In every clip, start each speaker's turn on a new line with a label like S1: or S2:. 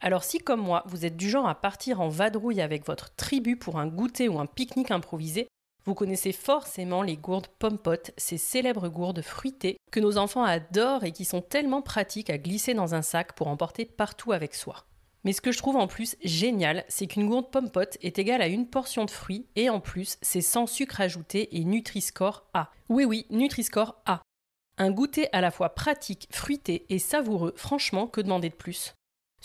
S1: Alors si comme moi, vous êtes du genre à partir en vadrouille avec votre tribu pour un goûter ou un pique-nique improvisé, vous connaissez forcément les gourdes pompotes, ces célèbres gourdes fruitées que nos enfants adorent et qui sont tellement pratiques à glisser dans un sac pour emporter partout avec soi. Mais ce que je trouve en plus génial, c'est qu'une gourde pompote est égale à une portion de fruits et en plus, c'est sans sucre ajouté et Nutri-Score A. Oui oui, Nutri-Score A. Un goûter à la fois pratique, fruité et savoureux, franchement, que demander de plus?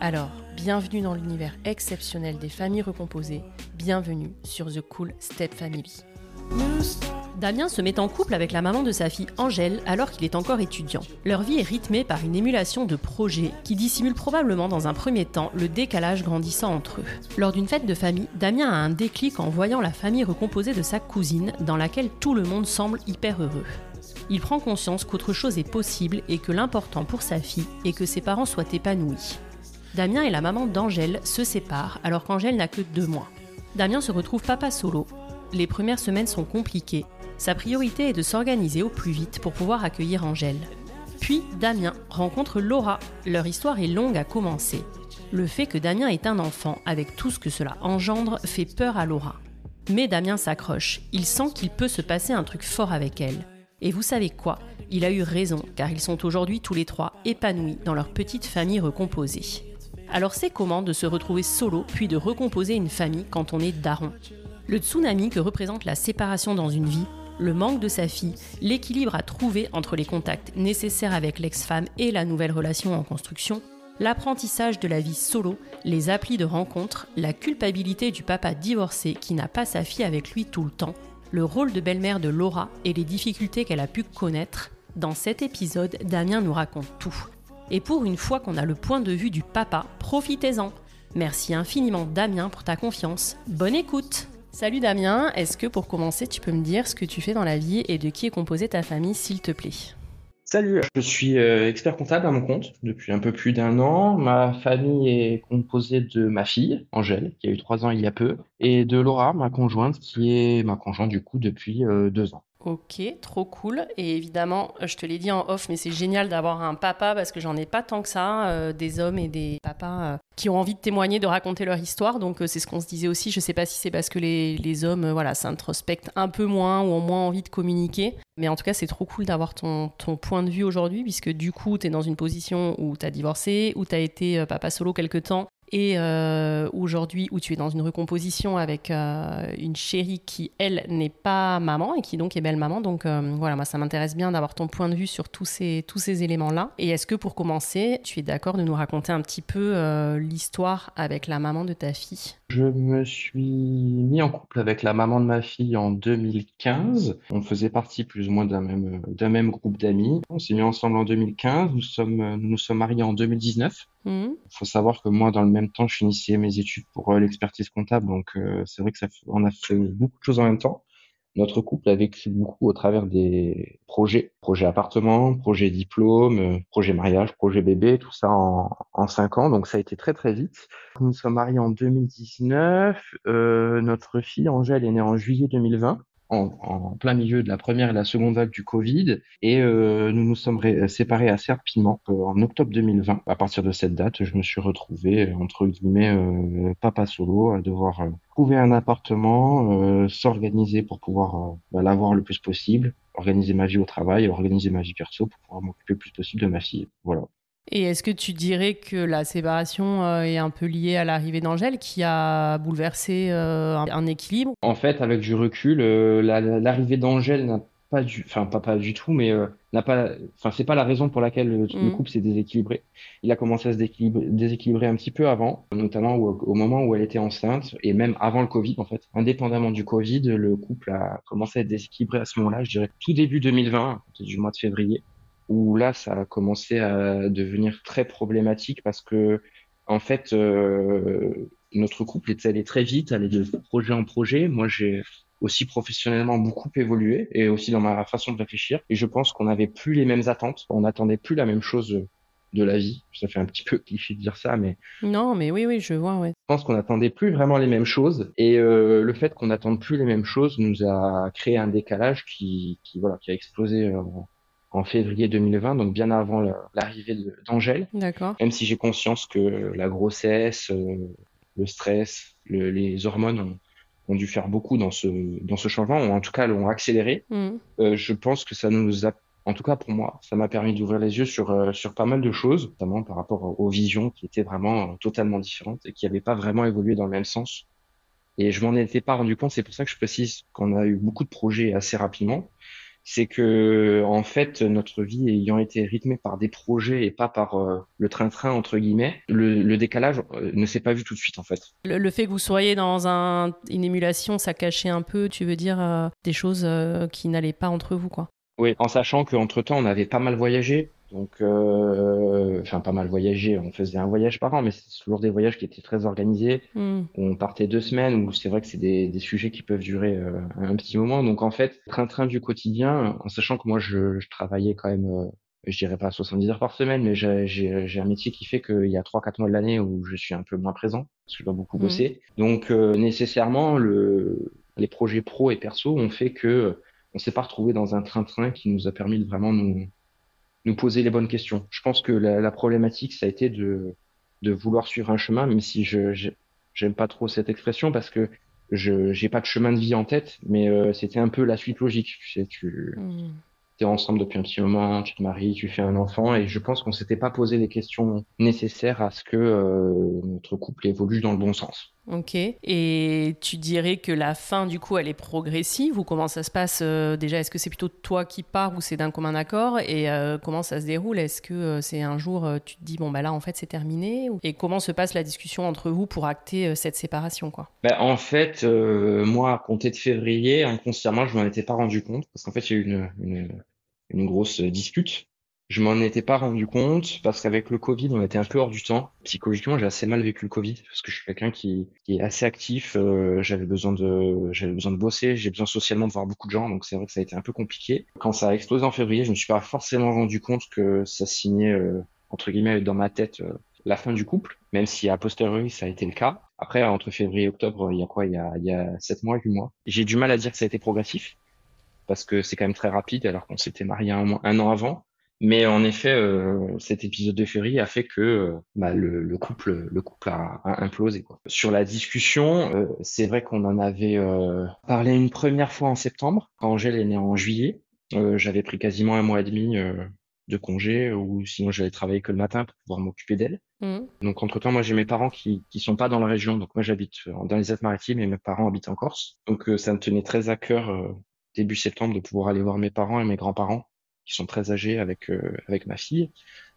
S1: Alors, bienvenue dans l'univers exceptionnel des familles recomposées, bienvenue sur The Cool Step Family. Damien se met en couple avec la maman de sa fille Angèle alors qu'il est encore étudiant. Leur vie est rythmée par une émulation de projets qui dissimule probablement dans un premier temps le décalage grandissant entre eux. Lors d'une fête de famille, Damien a un déclic en voyant la famille recomposée de sa cousine dans laquelle tout le monde semble hyper heureux. Il prend conscience qu'autre chose est possible et que l'important pour sa fille est que ses parents soient épanouis. Damien et la maman d'Angèle se séparent alors qu'Angèle n'a que deux mois. Damien se retrouve papa solo. Les premières semaines sont compliquées. Sa priorité est de s'organiser au plus vite pour pouvoir accueillir Angèle. Puis Damien rencontre Laura. Leur histoire est longue à commencer. Le fait que Damien est un enfant, avec tout ce que cela engendre, fait peur à Laura. Mais Damien s'accroche. Il sent qu'il peut se passer un truc fort avec elle. Et vous savez quoi? Il a eu raison, car ils sont aujourd'hui tous les trois épanouis dans leur petite famille recomposée. Alors c'est comment de se retrouver solo puis de recomposer une famille quand on est daron? Le tsunami que représente la séparation dans une vie, le manque de sa fille, l'équilibre à trouver entre les contacts nécessaires avec l'ex-femme et la nouvelle relation en construction, l'apprentissage de la vie solo, les applis de rencontre, la culpabilité du papa divorcé qui n'a pas sa fille avec lui tout le temps, le rôle de belle-mère de Laura et les difficultés qu'elle a pu connaître, dans cet épisode, Damien nous raconte tout. Et pour une fois qu'on a le point de vue du papa, profitez-en. Merci infiniment Damien pour ta confiance. Bonne écoute Salut Damien, est-ce que pour commencer tu peux me dire ce que tu fais dans la vie et de qui est composée ta famille s'il te plaît?
S2: Salut, je suis euh, expert comptable à mon compte depuis un peu plus d'un an. Ma famille est composée de ma fille, Angèle, qui a eu trois ans il y a peu, et de Laura, ma conjointe, qui est ma conjointe du coup depuis euh, deux ans.
S1: Ok, trop cool. Et évidemment, je te l'ai dit en off, mais c'est génial d'avoir un papa parce que j'en ai pas tant que ça, euh, des hommes et des papas euh, qui ont envie de témoigner, de raconter leur histoire. Donc euh, c'est ce qu'on se disait aussi. Je sais pas si c'est parce que les, hommes, voilà, s'introspectent un peu moins ou ont moins envie de communiquer. Mais en tout cas, c'est trop cool d'avoir ton, ton point de vue aujourd'hui, puisque du coup, tu es dans une position où tu as divorcé, où tu as été papa solo quelque temps, et euh, aujourd'hui où tu es dans une recomposition avec euh, une chérie qui, elle, n'est pas maman et qui donc est belle maman. Donc euh, voilà, moi, ça m'intéresse bien d'avoir ton point de vue sur tous ces, tous ces éléments-là. Et est-ce que pour commencer, tu es d'accord de nous raconter un petit peu l'histoire avec la maman de ta fille?
S2: Je me suis mis en couple avec la maman de ma fille en 2015. On faisait partie plus ou moins d'un même, d'un même groupe d'amis. On s'est mis ensemble en 2015. Nous sommes, nous nous sommes mariés en 2019. Il mmh. faut savoir que moi, dans le même temps, je finissais mes études pour euh, l'expertise comptable, donc euh, c'est vrai que ça, on a fait beaucoup de choses en même temps. Notre couple a vécu beaucoup au travers des projets, projet appartement, projet diplôme, projet mariage, projet bébé, tout ça en, en cinq ans, donc ça a été très très vite. Nous sommes mariés en 2019, euh, notre fille Angèle est née en juillet 2020 en, plein milieu de la première et la seconde vague du Covid et euh, nous nous sommes séparés assez rapidement euh, en octobre 2020. À partir de cette date, je me suis retrouvé entre guillemets euh, papa solo à devoir trouver un appartement, s'organiser pour pouvoir bah, l'avoir le plus possible, organiser ma vie au travail, organiser ma vie perso pour pouvoir m'occuper le plus possible de ma fille. Voilà.
S1: Et est-ce que tu dirais que la séparation euh, est un peu liée à l'arrivée d'Angèle qui a bouleversé euh, un équilibre?
S2: En fait, avec du recul, euh, l'arrivée d'Angèle n'a pas du, enfin pas, pas du tout, mais n'a pas, enfin c'est pas la raison pour laquelle le, mm. couple s'est déséquilibré. Il a commencé à se déséquilibrer, un petit peu avant, notamment au, moment où elle était enceinte et même avant le Covid en fait. Indépendamment du Covid, le couple a commencé à être déséquilibré à ce moment-là, je dirais tout début 2020, du mois de février où là, ça a commencé à devenir très problématique parce que, en fait, euh, notre couple est allé très vite, allé de projet en projet. Moi, j'ai aussi professionnellement beaucoup évolué et aussi dans ma façon de réfléchir. Et je pense qu'on n'avait plus les mêmes attentes. On n'attendait plus la même chose de la vie. Ça fait un petit peu cliché de dire ça, mais
S1: non, mais oui, oui, je vois. Ouais.
S2: Je pense qu'on n'attendait plus vraiment les mêmes choses, et euh, le fait qu'on n'attende plus les mêmes choses nous a créé un décalage qui, qui voilà, qui a explosé euh, en février 2020, donc bien avant l'arrivée d'Angèle.
S1: D'accord.
S2: Même si j'ai conscience que la grossesse, euh, le stress, les hormones ont, ont, dû faire beaucoup dans ce, dans ce changement, ou en tout cas l'ont accéléré. Mm. Euh, je pense que ça nous a, en tout cas pour moi, ça m'a permis d'ouvrir les yeux sur, euh, sur pas mal de choses, notamment par rapport aux visions qui étaient vraiment totalement différentes et qui n'avaient pas vraiment évolué dans le même sens. Et je m'en étais pas rendu compte, c'est pour ça que je précise qu'on a eu beaucoup de projets assez rapidement c'est que en fait notre vie ayant été rythmée par des projets et pas par euh, le train-train entre guillemets, le, décalage euh, ne s'est pas vu tout de suite en fait.
S1: Le, fait que vous soyez dans un, une émulation, ça cachait un peu, tu veux dire, euh, des choses qui n'allaient pas entre vous quoi.
S2: Oui, en sachant qu'entre temps on avait pas mal voyagé, donc, euh, enfin, pas mal voyagé. On faisait un voyage par an, mais c'est toujours des voyages qui étaient très organisés. Hmm. On partait deux semaines, où c'est vrai que c'est des, des, sujets qui peuvent durer euh, un petit moment. Donc, en fait, train-train du quotidien, en sachant que moi, je, je travaillais quand même, euh, je dirais pas 70 heures par semaine, mais j'ai un métier qui fait qu'il y a trois, quatre mois de l'année où je suis un peu moins présent, parce que je dois beaucoup hmm. bosser. Donc, euh, nécessairement, le, les projets pro et perso ont fait que on s'est pas retrouvé dans un train-train qui nous a permis de vraiment nous nous poser les bonnes questions. Je pense que la, problématique, ça a été de, de vouloir suivre un chemin, même si je j'aime pas trop cette expression parce que je j'ai pas de chemin de vie en tête, mais euh, c'était un peu la suite logique. Tu sais, tu mmh. es ensemble depuis un petit moment, tu te maries, tu fais un enfant, et je pense qu'on s'était pas posé les questions nécessaires à ce que euh, notre couple évolue dans le bon sens.
S1: Ok. Et tu dirais que la fin, du coup, elle est progressive ou comment ça se passe euh, Déjà, est-ce que c'est plutôt toi qui pars ou c'est d'un commun accord? Et euh, comment ça se déroule? Est-ce que euh, c'est un jour, tu te dis, bon, bah là, en fait, c'est terminé Et comment se passe la discussion entre vous pour acter cette séparation quoi?
S2: Bah, En fait, moi, à compter de février, inconsciemment, je m'en étais pas rendu compte parce qu'en fait, il y a eu une, une, une grosse dispute Je m'en étais pas rendu compte parce qu'avec le Covid, on était un peu hors du temps. Psychologiquement, j'ai assez mal vécu le Covid parce que je suis quelqu'un qui, est assez actif. Euh, j'avais besoin de, j'avais besoin de bosser. J'ai besoin socialement de voir beaucoup de gens, donc c'est vrai que ça a été un peu compliqué. Quand ça a explosé en février, je me suis pas forcément rendu compte que ça signait euh, entre guillemets dans ma tête euh, la fin du couple, même si a posteriori ça a été le cas. Après, entre février et octobre, il y a quoi? Il y a, il y a 7 mois, 8 mois. J'ai du mal à dire que ça a été progressif parce que c'est quand même très rapide alors qu'on s'était marié un an avant. Mais en effet, euh, cet épisode de février a fait que euh, bah, le, le, couple, le couple a, a implosé. Quoi. Sur la discussion, euh, c'est vrai qu'on en avait euh, parlé une première fois en septembre, quand Angèle est née en juillet. J'avais pris quasiment un mois et demi de congé, ou sinon j'allais travailler que le matin pour pouvoir m'occuper d'elle. Mmh. Donc entre-temps, moi j'ai mes parents qui qui sont pas dans la région, donc moi j'habite dans les Alpes-Maritimes et mes parents habitent en Corse. Donc ça me tenait très à cœur début septembre de pouvoir aller voir mes parents et mes grands-parents qui sont très âgés avec euh, avec ma fille.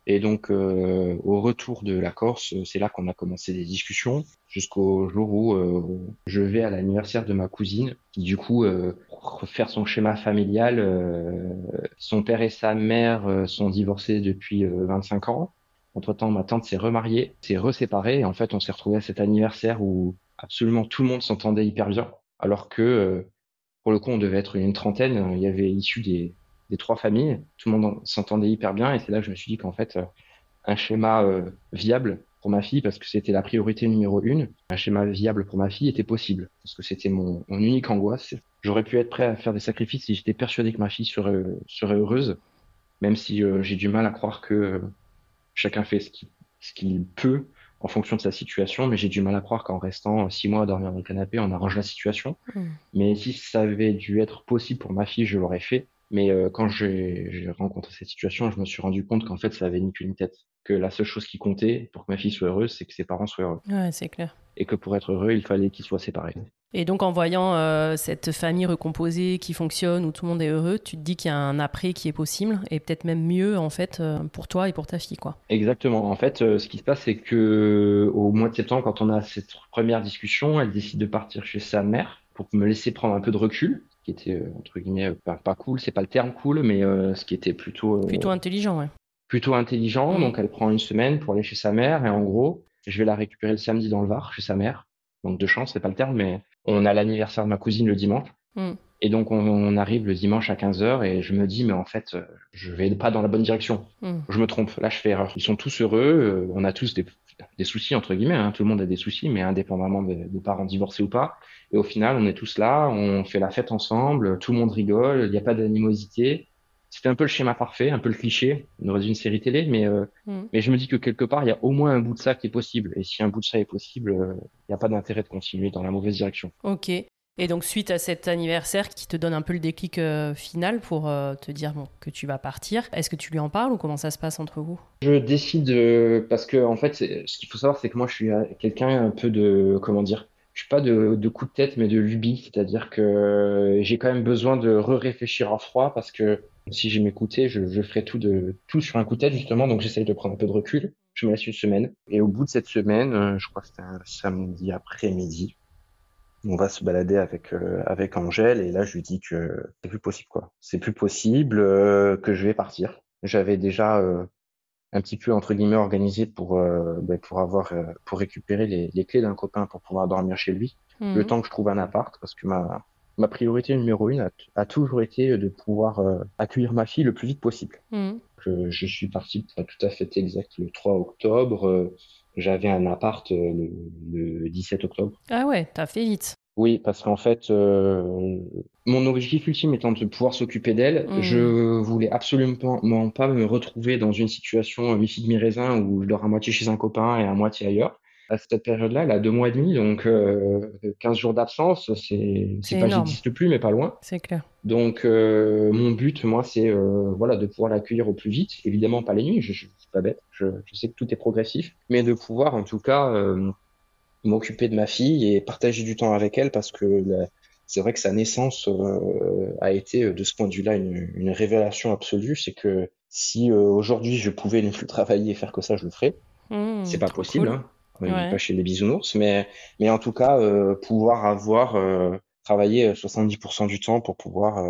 S2: Et donc euh, au retour de la Corse, c'est là qu'on a commencé des discussions jusqu'au jour où euh, je vais à l'anniversaire de ma cousine qui du coup pour faire son schéma familial, son père et sa mère sont divorcés depuis 25 ans. Entre-temps, ma tante s'est remariée, s'est reséparée et en fait, on s'est retrouvé à cet anniversaire où absolument tout le monde s'entendait hyper bien alors que pour le coup, on devait être une trentaine. Il y avait issu des, des trois familles. Tout le monde s'entendait hyper bien. Et c'est là que je me suis dit qu'en fait, euh, un schéma euh, viable pour ma fille, parce que c'était la priorité numéro une, un schéma viable pour ma fille était possible. Parce que c'était mon, mon, unique angoisse. J'aurais pu être prêt à faire des sacrifices si j'étais persuadé que ma fille serait, serait heureuse, même si euh, j'ai du mal à croire que chacun fait ce qu'il peut en fonction de sa situation, mais j'ai du mal à croire qu'en restant six mois à dormir dans le canapé, on arrange la situation. Mmh. Mais si ça avait dû être possible pour ma fille, je l'aurais fait. Mais euh, quand j'ai rencontré cette situation, je me suis rendu compte qu'en fait, ça avait ni qu'une tête. Que la seule chose qui comptait pour que ma fille soit heureuse, c'est que ses parents soient heureux.
S1: Ouais, c'est clair.
S2: Et que pour être heureux, il fallait qu'ils soient séparés.
S1: Et donc, en voyant euh, cette famille recomposée qui fonctionne, où tout le monde est heureux, tu te dis qu'il y a un après qui est possible, et peut-être même mieux, en fait, euh, pour toi et pour ta fille, quoi.
S2: Exactement. En fait, ce qui se passe, c'est que au mois de septembre, quand on a cette première discussion, elle décide de partir chez sa mère pour me laisser prendre un peu de recul qui était euh, entre guillemets pas, pas cool, c'est pas le terme cool, mais euh, ce qui était plutôt
S1: euh, plutôt intelligent, ouais.
S2: Plutôt intelligent. Donc elle prend une semaine pour aller chez sa mère et en gros, je vais la récupérer le samedi dans le Var chez sa mère. Donc de chance, c'est pas le terme, mais on a l'anniversaire de ma cousine le dimanche. Mm. Et donc on, arrive le dimanche à 15h et je me dis mais en fait je vais pas dans la bonne direction. Mm. Je me trompe, là je fais erreur. Ils sont tous heureux, on a tous des, des soucis entre guillemets, hein. tout le monde a des soucis, mais indépendamment des, des parents divorcés ou pas. Et au final, on est tous là, on fait la fête ensemble, tout le monde rigole, il n'y a pas d'animosité. C'était un peu le schéma parfait, un peu le cliché, on aurait une série télé, mais, euh, mm. mais je me dis que quelque part, il y a au moins un bout de ça qui est possible. Et si un bout de ça est possible, euh, il n'y a pas d'intérêt de continuer dans la mauvaise direction.
S1: Ok. Et donc, suite à cet anniversaire qui te donne un peu le déclic euh, final pour te dire bon, que tu vas partir, est-ce que tu lui en parles ou comment ça se passe entre vous?
S2: Je décide, parce que en fait, ce qu'il faut savoir, c'est que moi, je suis quelqu'un un peu de, comment dire, je suis pas de, coup de tête, mais de lubie. C'est-à-dire que j'ai quand même besoin de re-réfléchir en froid parce que si j'ai m'écoutais, je, je ferais tout de tout sur un coup de tête justement. Donc j'essaye de prendre un peu de recul. Je me laisse une semaine. Et au bout de cette semaine, euh, je crois que c'était un samedi après-midi, on va se balader avec euh, avec Angèle et là je lui dis que c'est plus possible quoi. C'est plus possible euh, que je vais partir. J'avais déjà un petit peu entre guillemets organisé pour euh, ben, pour avoir euh, pour récupérer les, les clés d'un copain pour pouvoir dormir chez lui mhm. le temps que je trouve un appart parce que ma ma priorité numéro une a, a toujours été de pouvoir euh, accueillir ma fille le plus vite possible. Mhm. Je, suis parti pour tout à fait exact le 3 octobre. J'avais un appart le, le 17 octobre.
S1: Ah ouais, t'as fait vite.
S2: Oui, parce qu'en fait, euh, mon objectif ultime étant de pouvoir s'occuper d'elle, mmh. je voulais absolument pas me retrouver dans une situation mi-figue mi-raisin où je dors à moitié chez un copain et à moitié ailleurs. À cette période-là, elle a deux mois et demi, donc euh, 15 jours d'absence, c'est c'est pas j'existe plus, mais pas loin.
S1: C'est clair.
S2: Donc euh, mon but, moi, c'est euh, voilà de pouvoir l'accueillir au plus vite. Évidemment pas les nuits, je, je suis pas bête, je, je, sais que tout est progressif, mais de pouvoir en tout cas euh, m'occuper de ma fille et partager du temps avec elle parce que c'est vrai que sa naissance euh, a été de ce point de vue-là une, une, révélation absolue. C'est que si euh, aujourd'hui je pouvais ne plus travailler et faire que ça, je le ferais. Mmh, c'est pas possible, hein. Ouais. pas chez les bisounours, mais mais en tout cas pouvoir avoir travaillé 70% du temps pour pouvoir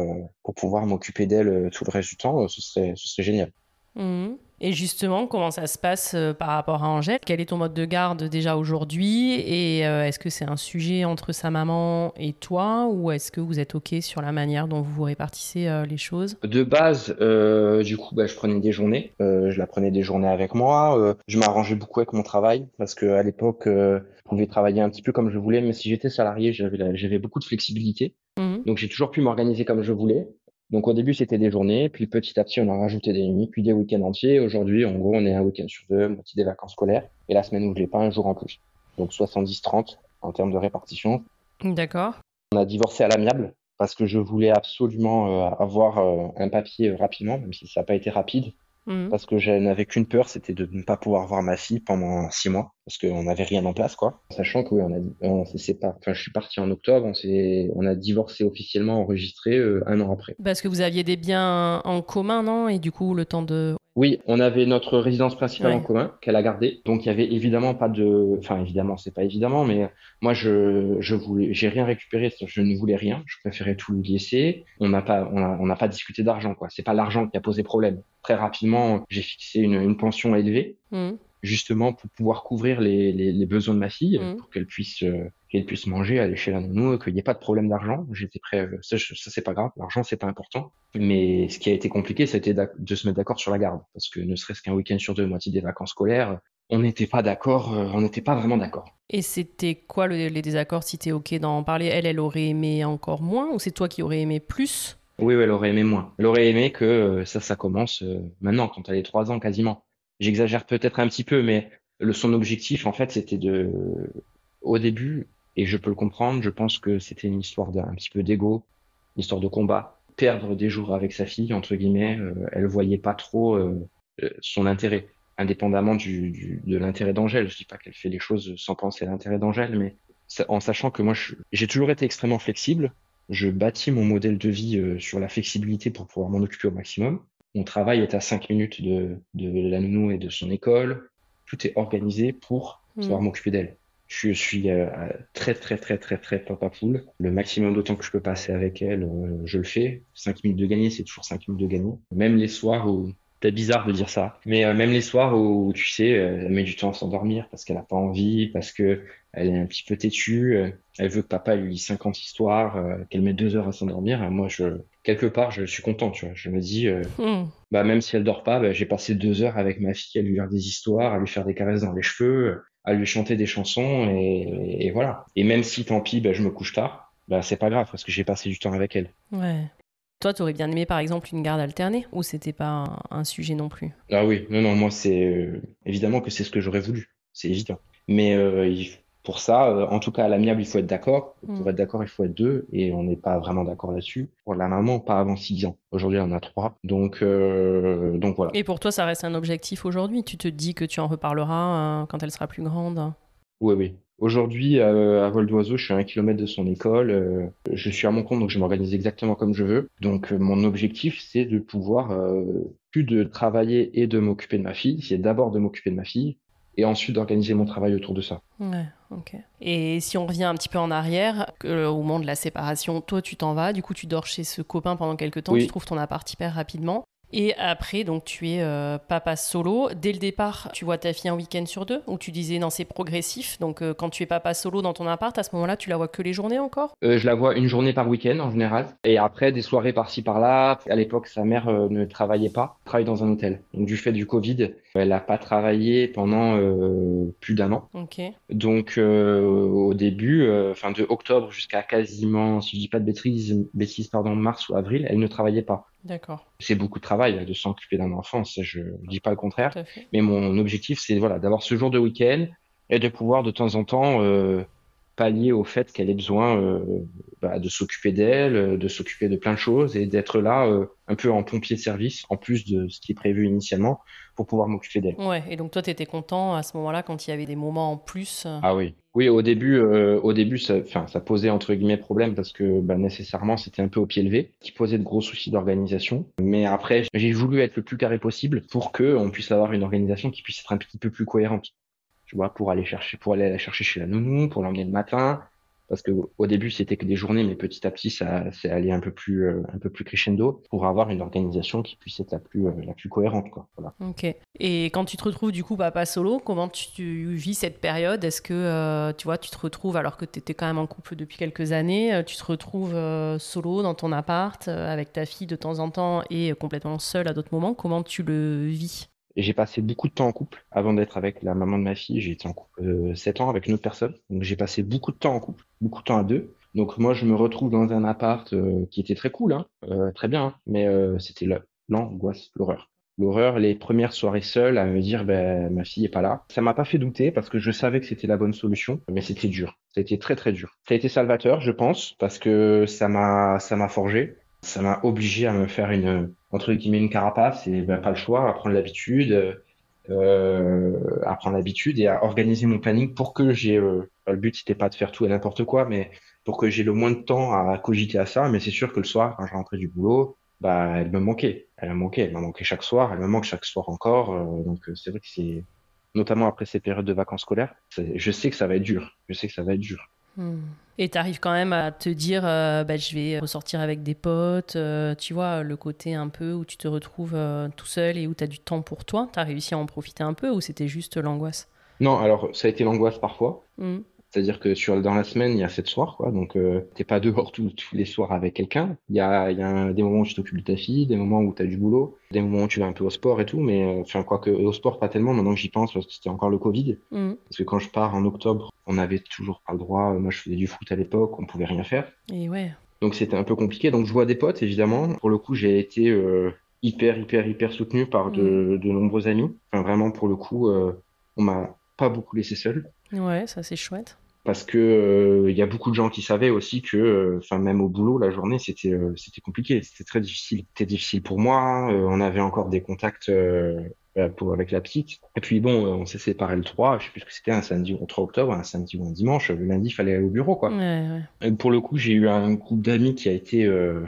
S2: pour pouvoir m'occuper d'elle tout le reste du temps, ce serait ce serait génial.
S1: Mhm. Et justement, comment ça se passe euh, par rapport à Angèle? Quel est ton mode de garde déjà aujourd'hui? Et euh, est-ce que c'est un sujet entre sa maman et toi? Ou est-ce que vous êtes OK sur la manière dont vous vous répartissez euh, les choses?
S2: De base, euh, du coup, bah, je prenais des journées. Euh, je la prenais des journées avec moi. Euh, je m'arrangeais beaucoup avec mon travail parce que à l'époque, je pouvais travailler un petit peu comme je voulais. Mais si j'étais salarié, j'avais beaucoup de flexibilité.
S1: Mhm.
S2: Donc j'ai toujours pu m'organiser comme je voulais. Donc au début c'était des journées, puis petit à petit on a rajouté des nuits, puis des week-ends entiers. Aujourd'hui en gros on est un week-end sur deux, moitié des vacances scolaires, et la semaine où je l'ai pas un jour en plus. Donc 70-30 en termes de répartition.
S1: D'accord.
S2: On a divorcé à l'amiable parce que je voulais absolument euh, avoir euh, un papier euh, rapidement, même si ça n'a pas été rapide,
S1: Mhm.
S2: parce que je n'avais qu'une peur, c'était de ne pas pouvoir voir ma fille pendant six mois, parce qu'on n'avait rien en place, quoi. Sachant que oui, on a, on s'est séparé. Enfin, je suis parti en octobre, on s'est, on a divorcé officiellement, enregistré euh, un an après.
S1: Parce que vous aviez des biens en commun, non? Et du coup, le temps de...
S2: Oui, on avait notre résidence principale
S1: Ouais.
S2: en commun qu'elle a gardée. Donc il y avait évidemment pas de, enfin évidemment c'est pas évidemment, mais moi je je voulais, j'ai rien récupéré, je ne voulais rien, je préférais tout lui laisser. On n'a pas on a- on n'a pas discuté d'argent quoi. C'est pas l'argent qui a posé problème. Très rapidement j'ai fixé une, une pension élevée
S1: Mhm.
S2: justement pour pouvoir couvrir les, les, les besoins de ma fille,
S1: Mhm.
S2: pour qu'elle puisse euh, qu'elle puisse manger, aller chez la nounou, qu'il n'y ait pas de problème d'argent. J'étais prêt, euh, ça, c'est pas grave, l'argent c'est pas important. Mais ce qui a été compliqué, c'était de se mettre d'accord sur la garde, parce que ne serait-ce qu'un week-end sur deux, moitié des vacances scolaires, on n'était pas d'accord, euh, on n'était pas vraiment d'accord.
S1: Et c'était quoi le- les désaccords si t'es OK d'en parler? Elle, elle aurait aimé encore moins Ou c'est toi qui aurais aimé plus?
S2: Oui, elle aurait aimé moins. Elle aurait aimé que euh, ça, ça commence maintenant, quand elle est trois ans quasiment. J'exagère peut-être un petit peu, mais le, son objectif, en fait, c'était de, au début, et je peux le comprendre, je pense que c'était une histoire d'un un petit peu d'ego, une histoire de combat. Perdre des jours avec sa fille, entre guillemets, euh, elle voyait pas trop euh, euh, son intérêt, indépendamment du, du- de l'intérêt d'Angèle. Je dis pas qu'elle fait les choses sans penser à l'intérêt d'Angèle, mais en sachant que moi, j'ai toujours été extrêmement flexible. Je bâtis mon modèle de vie euh, sur la flexibilité pour pouvoir m'en occuper au maximum. Mon travail est à 5 minutes de, de la nounou et de son école. Tout est organisé pour pouvoir
S1: Mhm.
S2: m'occuper d'elle. Je suis euh, très très très très très papa poule. Le maximum de temps que je peux passer avec elle, euh, je le fais. 5 minutes de gagner, c'est toujours 5 minutes de gagner. Même les soirs où c'est bizarre de dire ça, mais euh, même les soirs où tu sais, euh, elle met du temps à s'endormir parce qu'elle a pas envie, parce que elle est un petit peu têtue, euh, elle veut que papa lui lise 50 histoires, euh, qu'elle met deux heures à s'endormir. Moi, je quelque part, je suis content, tu vois. Je me dis, euh,
S1: Mhm.
S2: bah même si elle dort pas, bah, j'ai passé deux heures avec ma fille à lui lire des histoires, à lui faire des caresses dans les cheveux, à lui chanter des chansons et, et voilà. Et même si tant pis, bah, je me couche tard, bah c'est pas grave parce que j'ai passé du temps avec elle.
S1: Ouais. Toi, t'aurais bien aimé, par exemple, une garde alternée Ou c'était pas un, un sujet non plus?
S2: Ah oui, non non, moi c'est euh, évidemment que c'est ce que j'aurais voulu, c'est évident. Mais euh, il- pour ça, euh, en tout cas à l'amiable, il faut être d'accord.
S1: Mm.
S2: Pour être d'accord, il faut être deux et on n'est pas vraiment d'accord là-dessus. Pour la maman, pas avant six ans. Aujourd'hui, en a trois, donc euh, donc voilà.
S1: Et pour toi, ça reste un objectif aujourd'hui Tu te dis que tu en reparleras euh, quand elle sera plus grande
S2: Oui, oui. Aujourd'hui, à vol d'oiseau, je suis à un kilomètre de son école. je suis à mon compte, donc je m'organise exactement comme je veux. Donc, mon objectif, c'est de pouvoir plus de travailler et de m'occuper de ma fille. C'est d'abord de m'occuper de ma fille et ensuite d'organiser mon travail autour de ça.
S1: Ouais, ok. Et si on revient un petit peu en arrière, que, au moment de la séparation, toi tu t'en vas, du coup tu dors chez ce copain pendant quelques temps,
S2: Oui.
S1: tu trouves ton appart hyper rapidement. Et après, donc tu es euh, papa solo. Dès le départ, tu vois ta fille un week-end sur deux, ou tu disais non, c'est progressif. Donc euh, quand tu es papa solo dans ton appart, à ce moment-là, tu la vois que les journées encore?
S2: Euh, je la vois une journée par week-end en général. Et après, des soirées par-ci par-là. À l'époque, sa mère ne travaillait pas, travaillait dans un hôtel. Donc, du fait du Covid, elle n'a pas travaillé pendant plus d'un an.
S1: Ok.
S2: Donc au début, enfin de octobre jusqu'à quasiment, si je dis pas de bêtises, bêtises pardon, mars ou avril, elle ne travaillait pas.
S1: D'accord,
S2: C'est beaucoup de travail de s'occuper d'un enfant, ça je dis pas le contraire. Mais mon objectif c'est voilà d'avoir ce jour de week-end et de pouvoir de temps en temps euh, pallier au fait qu'elle ait besoin euh, bah, de s'occuper d'elle, euh, de s'occuper de plein de choses et d'être là euh, un peu en pompier de service en plus de ce qui est prévu initialement pour pouvoir m'occuper d'elle.
S1: Ouais, et donc toi, t'étais content à ce moment-là quand il y avait des moments en plus
S2: Ah oui. Oui, au début, euh, au début, ça, posait entre guillemets problème parce que bah, nécessairement c'était un peu au pied levé, qui posait de gros soucis d'organisation. Mais après, j'ai voulu être le plus carré possible pour que on puisse avoir une organisation qui puisse être un petit peu plus cohérente. Pour aller chercher, pour aller la chercher chez la nounou, pour l'emmener le matin, parce que au début c'était que des journées, mais petit à petit ça c'est allé un peu plus euh, un peu plus crescendo pour avoir une organisation qui puisse être la plus euh, la plus cohérente quoi.
S1: Ok. Et quand tu te retrouves du coup papa solo, comment tu vis cette période? Est-ce que euh, tu vois tu te retrouves alors que tu étais quand même en couple depuis quelques années, tu te retrouves solo dans ton appart avec ta fille de temps en temps et complètement seule à d'autres moments? Comment tu le vis?
S2: J'ai passé beaucoup de temps en couple avant d'être avec la maman de ma fille. J'ai été en couple euh, 7 ans avec une autre personne. Donc j'ai passé beaucoup de temps en couple, beaucoup de temps à deux. Donc moi je me retrouve dans un appart euh, qui était très cool, hein, euh, très bien, hein, mais euh, c'était l'angoisse, l'horreur. L'horreur, les premières soirées seules à me dire ben ma fille est pas là. Ça m'a pas fait douter parce que je savais que c'était la bonne solution, mais c'était dur. Ça a été très très dur. Ça a été salvateur, je pense, parce que ça m'a ça m'a forgé. Ça m'a obligé à me faire une entre guillemets une carapace et ben, pas le choix, à prendre l'habitude, euh, à prendre l'habitude et à organiser mon planning pour que j'ai. Euh, le but c'était pas de faire tout et n'importe quoi, mais pour que j'ai le moins de temps à cogiter à ça. Mais c'est sûr que le soir, quand je rentrais du boulot, bah elle me manquait, elle me manquait, elle me manquait chaque soir, elle me manque chaque soir encore. Euh, donc c'est vrai que c'est notamment après ces périodes de vacances scolaires, je sais que ça va être dur. Je sais que ça va être dur.
S1: Hmm. Et tu arrives quand même à te dire, euh, bah, je vais ressortir avec des potes, euh, tu vois, le côté un peu où tu te retrouves euh, tout seul et où tu as du temps pour toi. Tu as réussi à en profiter un peu ou c'était juste l'angoisse?
S2: Non, alors ça a été l'angoisse parfois.
S1: Hmm.
S2: C'est-à-dire que sur, dans la semaine, il y a sept soirs, quoi. Donc, euh, t'es pas dehors tous les soirs avec quelqu'un. Il y a, il y a des moments où tu t'occupes de ta fille, des moments où tu as du boulot, des moments où tu vas un peu au sport et tout. Mais, euh, enfin, quoique au sport, pas tellement. Maintenant que j'y pense, parce que c'était encore le Covid.
S1: Mm.
S2: Parce que quand je pars en octobre, on avait toujours pas le droit. Moi, je faisais du foot à l'époque, on pouvait rien faire.
S1: Et ouais.
S2: Donc, c'était un peu compliqué. Donc, je vois des potes, évidemment. Pour le coup, j'ai été euh, hyper, hyper, hyper soutenu par de, de nombreux amis. Enfin, vraiment, pour le coup, euh, on m'a pas beaucoup laissé seul.
S1: Ouais, ça c'est chouette.
S2: Parce que euh, il y a beaucoup de gens qui savaient aussi que, euh, enfin même au boulot, la journée c'était euh, c'était compliqué, c'était très difficile, c'était difficile pour moi. Euh, on avait encore des contacts euh, bah, pour avec la petite. Et puis bon, on s'est séparés le 3, je sais plus ce que c'était, un samedi ou 3 octobre, un samedi ou un dimanche. Le lundi, il fallait aller au bureau quoi.
S1: Ouais, ouais.
S2: Et pour le coup, j'ai eu un groupe d'amis qui a été euh,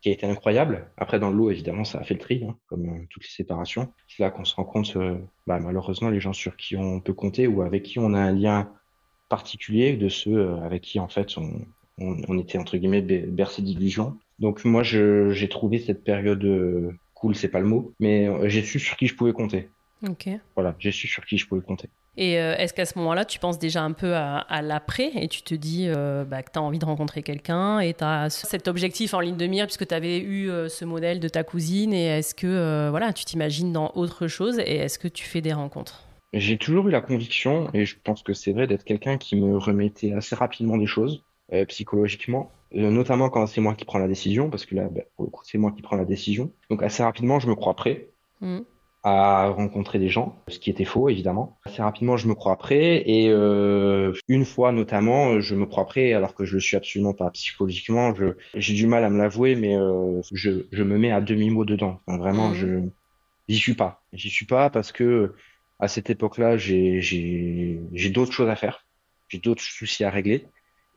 S2: qui a été incroyable. Après, dans le lot, évidemment, ça a fait le tri, hein, comme euh, toutes les séparations. C'est là qu'on se rend compte, euh, bah, malheureusement, les gens sur qui on peut compter ou avec qui on a un lien particulier de ceux euh, avec qui, en fait, on, on, on était, entre guillemets, be- bercés d'illusions. Donc, moi, j'ai trouvé cette période euh, cool, c'est pas le mot, mais euh, j'ai su sur qui je pouvais compter.
S1: Ok.
S2: Voilà, j'ai su sur qui je pouvais compter.
S1: Et est-ce qu'à ce moment-là, tu penses déjà un peu à, à l'après et tu te dis euh, bah, que tu as envie de rencontrer quelqu'un et tu as cet objectif en ligne de mire puisque tu avais eu euh, ce modèle de ta cousine et est-ce que euh, voilà, tu t'imagines dans autre chose et est-ce que tu fais des rencontres?
S2: J'ai toujours eu la conviction, et je pense que c'est vrai, d'être quelqu'un qui me remettait assez rapidement des choses, euh, psychologiquement, euh, notamment quand c'est moi qui prends la décision, parce que là, bah, pour le coup, c'est moi qui prends la décision. Donc assez rapidement, je me crois prêt
S1: Mm.
S2: à rencontrer des gens, ce qui était faux, évidemment. Assez rapidement, je me crois prêt, et euh, une fois notamment, je me crois prêt, alors que je le suis absolument pas psychologiquement. J'ai du mal à me l'avouer, mais je, je me mets à demi-mot dedans. Enfin, vraiment,
S1: Mhm.
S2: je j'y suis pas. J'y suis pas parce que à cette époque-là, j'ai d'autres choses à faire, j'ai d'autres soucis à régler,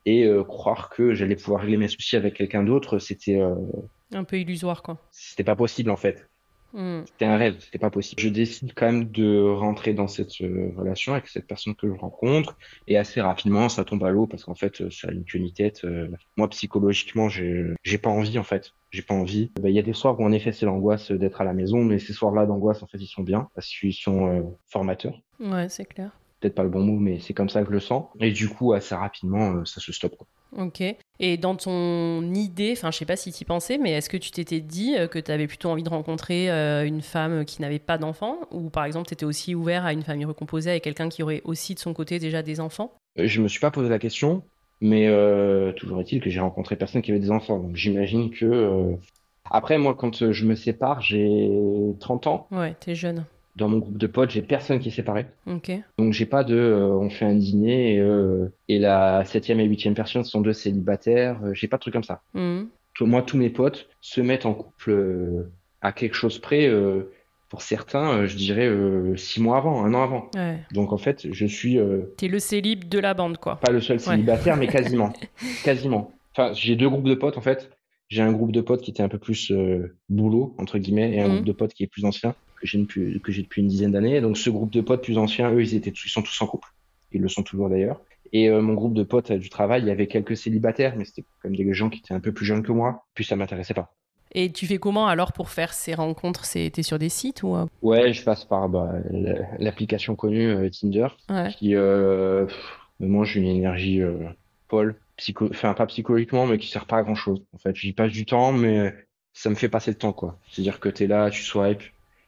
S2: et euh, croire que j'allais pouvoir régler mes soucis avec quelqu'un d'autre, c'était euh,
S1: Un peu illusoire, quoi.
S2: c'était pas possible en fait.
S1: Mm.
S2: C'était un rêve, c'était pas possible. Je décide quand même de rentrer dans cette euh, relation avec cette personne que je rencontre, et assez rapidement, ça tombe à l'eau parce qu'en fait, euh, ça a une queue ni tête. euh, moi, psychologiquement, j'ai pas envie en fait. J'ai pas envie. Ben, Il y a des soirs où en effet c'est l'angoisse d'être à la maison, mais ces soirs-là d'angoisse en fait ils sont bien parce qu'ils sont euh, formateurs.
S1: Ouais, c'est clair.
S2: Peut-être pas le bon mot, mais c'est comme ça que je le sens. Et du coup, assez rapidement, ça se stoppe. quoi.
S1: Ok. Et dans ton idée, enfin, je sais pas si tu y pensais, mais est-ce que tu t'étais dit euh, que tu avais plutôt envie de rencontrer euh, une femme qui n'avait pas d'enfants? Ou par exemple, tu étais aussi ouvert à une famille recomposée avec quelqu'un qui aurait aussi de son côté déjà des enfants?
S2: Euh, Je me suis pas posé la question, mais euh, toujours est-il que j'ai rencontré personne qui avait des enfants. Donc j'imagine que euh, après moi quand je me sépare, j'ai 30 ans.
S1: Ouais, t'es jeune.
S2: Dans mon groupe de potes, j'ai personne qui est séparé. Donc j'ai pas de euh, on fait un dîner et, euh, et la septième et huitième personne sont deux célibataires. Euh, j'ai pas de truc comme ça.
S1: Mhm.
S2: Tout- Moi tous mes potes se mettent en couple euh, à quelque chose près. pour certains, je dirais six mois avant, un an avant.
S1: Ouais.
S2: Donc en fait, je suis
S1: T'es le célib de la bande, quoi.
S2: pas le seul célibataire, mais quasiment. Quasiment. Enfin, j'ai deux groupes de potes, en fait. J'ai un groupe de potes qui était un peu plus euh, boulot, entre guillemets, et un
S1: Mhm.
S2: groupe de potes qui est plus ancien, que j'ai depuis, une dizaine d'années. Donc, ce groupe de potes plus anciens, eux, ils étaient, ils sont tous en couple. Ils le sont toujours d'ailleurs. Et euh, mon groupe de potes du travail, il y avait quelques célibataires, mais c'était comme des gens qui étaient un peu plus jeunes que moi. Puis ça m'intéressait pas.
S1: Et tu fais comment alors pour faire ces rencontres? C'était sur des sites ou
S2: Ouais, je passe par bah, l'application connue Tinder,
S1: ouais.
S2: qui euh, me mange une énergie folle, psycho... enfin pas psychologiquement, mais qui sert pas à grand chose. En fait, j'y passe du temps, mais ça me fait passer le temps, quoi. C'est-à-dire que tu es là, tu swipes,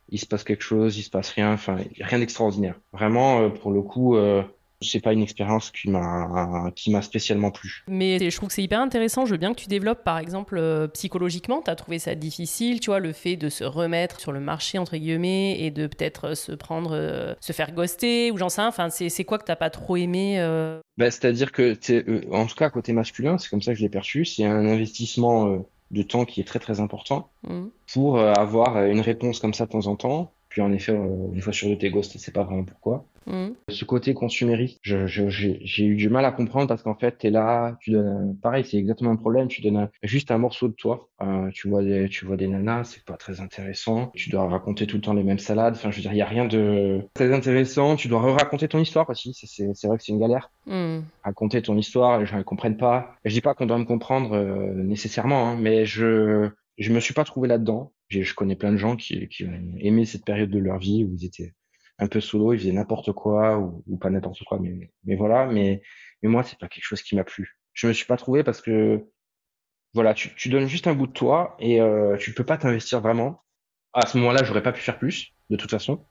S2: il se passe quelque chose, il se passe rien, enfin, rien d'extraordinaire. Vraiment, euh, pour le coup, euh, c'est pas une expérience qui m'a qui m'a spécialement plu.
S1: Mais je trouve que c'est hyper intéressant. Je veux bien que tu développes, par exemple, euh, psychologiquement. Tu as trouvé ça difficile, tu vois, le fait de se remettre sur le marché entre guillemets et de peut-être se prendre, se faire ghoster ou j'en sais rien. Enfin, c'est quoi que t'as pas trop aimé
S2: bah, c'est-à-dire que, en tout cas, côté masculin, c'est comme ça que je l'ai perçu. C'est un investissement de temps qui est très très important
S1: mmh.
S2: pour euh, avoir une réponse comme ça de temps en temps. Puis en effet, euh, une fois sur deux, t'es ghost, c'est pas vraiment pourquoi.
S1: Mmh.
S2: Ce côté consumériste, j'ai eu du mal à comprendre parce qu'en fait, tu es là, tu donnes, pareil, c'est exactement un problème, tu donnes juste un morceau de toi. Euh, tu vois des, tu vois des nanas, c'est pas très intéressant. Tu dois raconter tout le temps les mêmes salades. Enfin, je veux dire, il y a rien de très intéressant. Tu dois raconter ton histoire aussi. C'est vrai que c'est une galère.
S1: Mmh.
S2: Raconter ton histoire, les gens ne comprennent pas. Je dis pas qu'on doit me comprendre euh, nécessairement, hein, mais je je me suis pas trouvé là-dedans. Je connais plein de gens qui, ont aimé cette période de leur vie où ils étaient un peu solo, il faisait n'importe quoi ou, pas n'importe quoi, mais, voilà. Mais, mais moi, c'est pas quelque chose qui m'a plu. Je me suis pas trouvé parce que voilà, tu, donnes juste un bout de toi et euh, tu peux pas t'investir vraiment. À ce moment-là, j'aurais pas pu faire plus, de toute façon.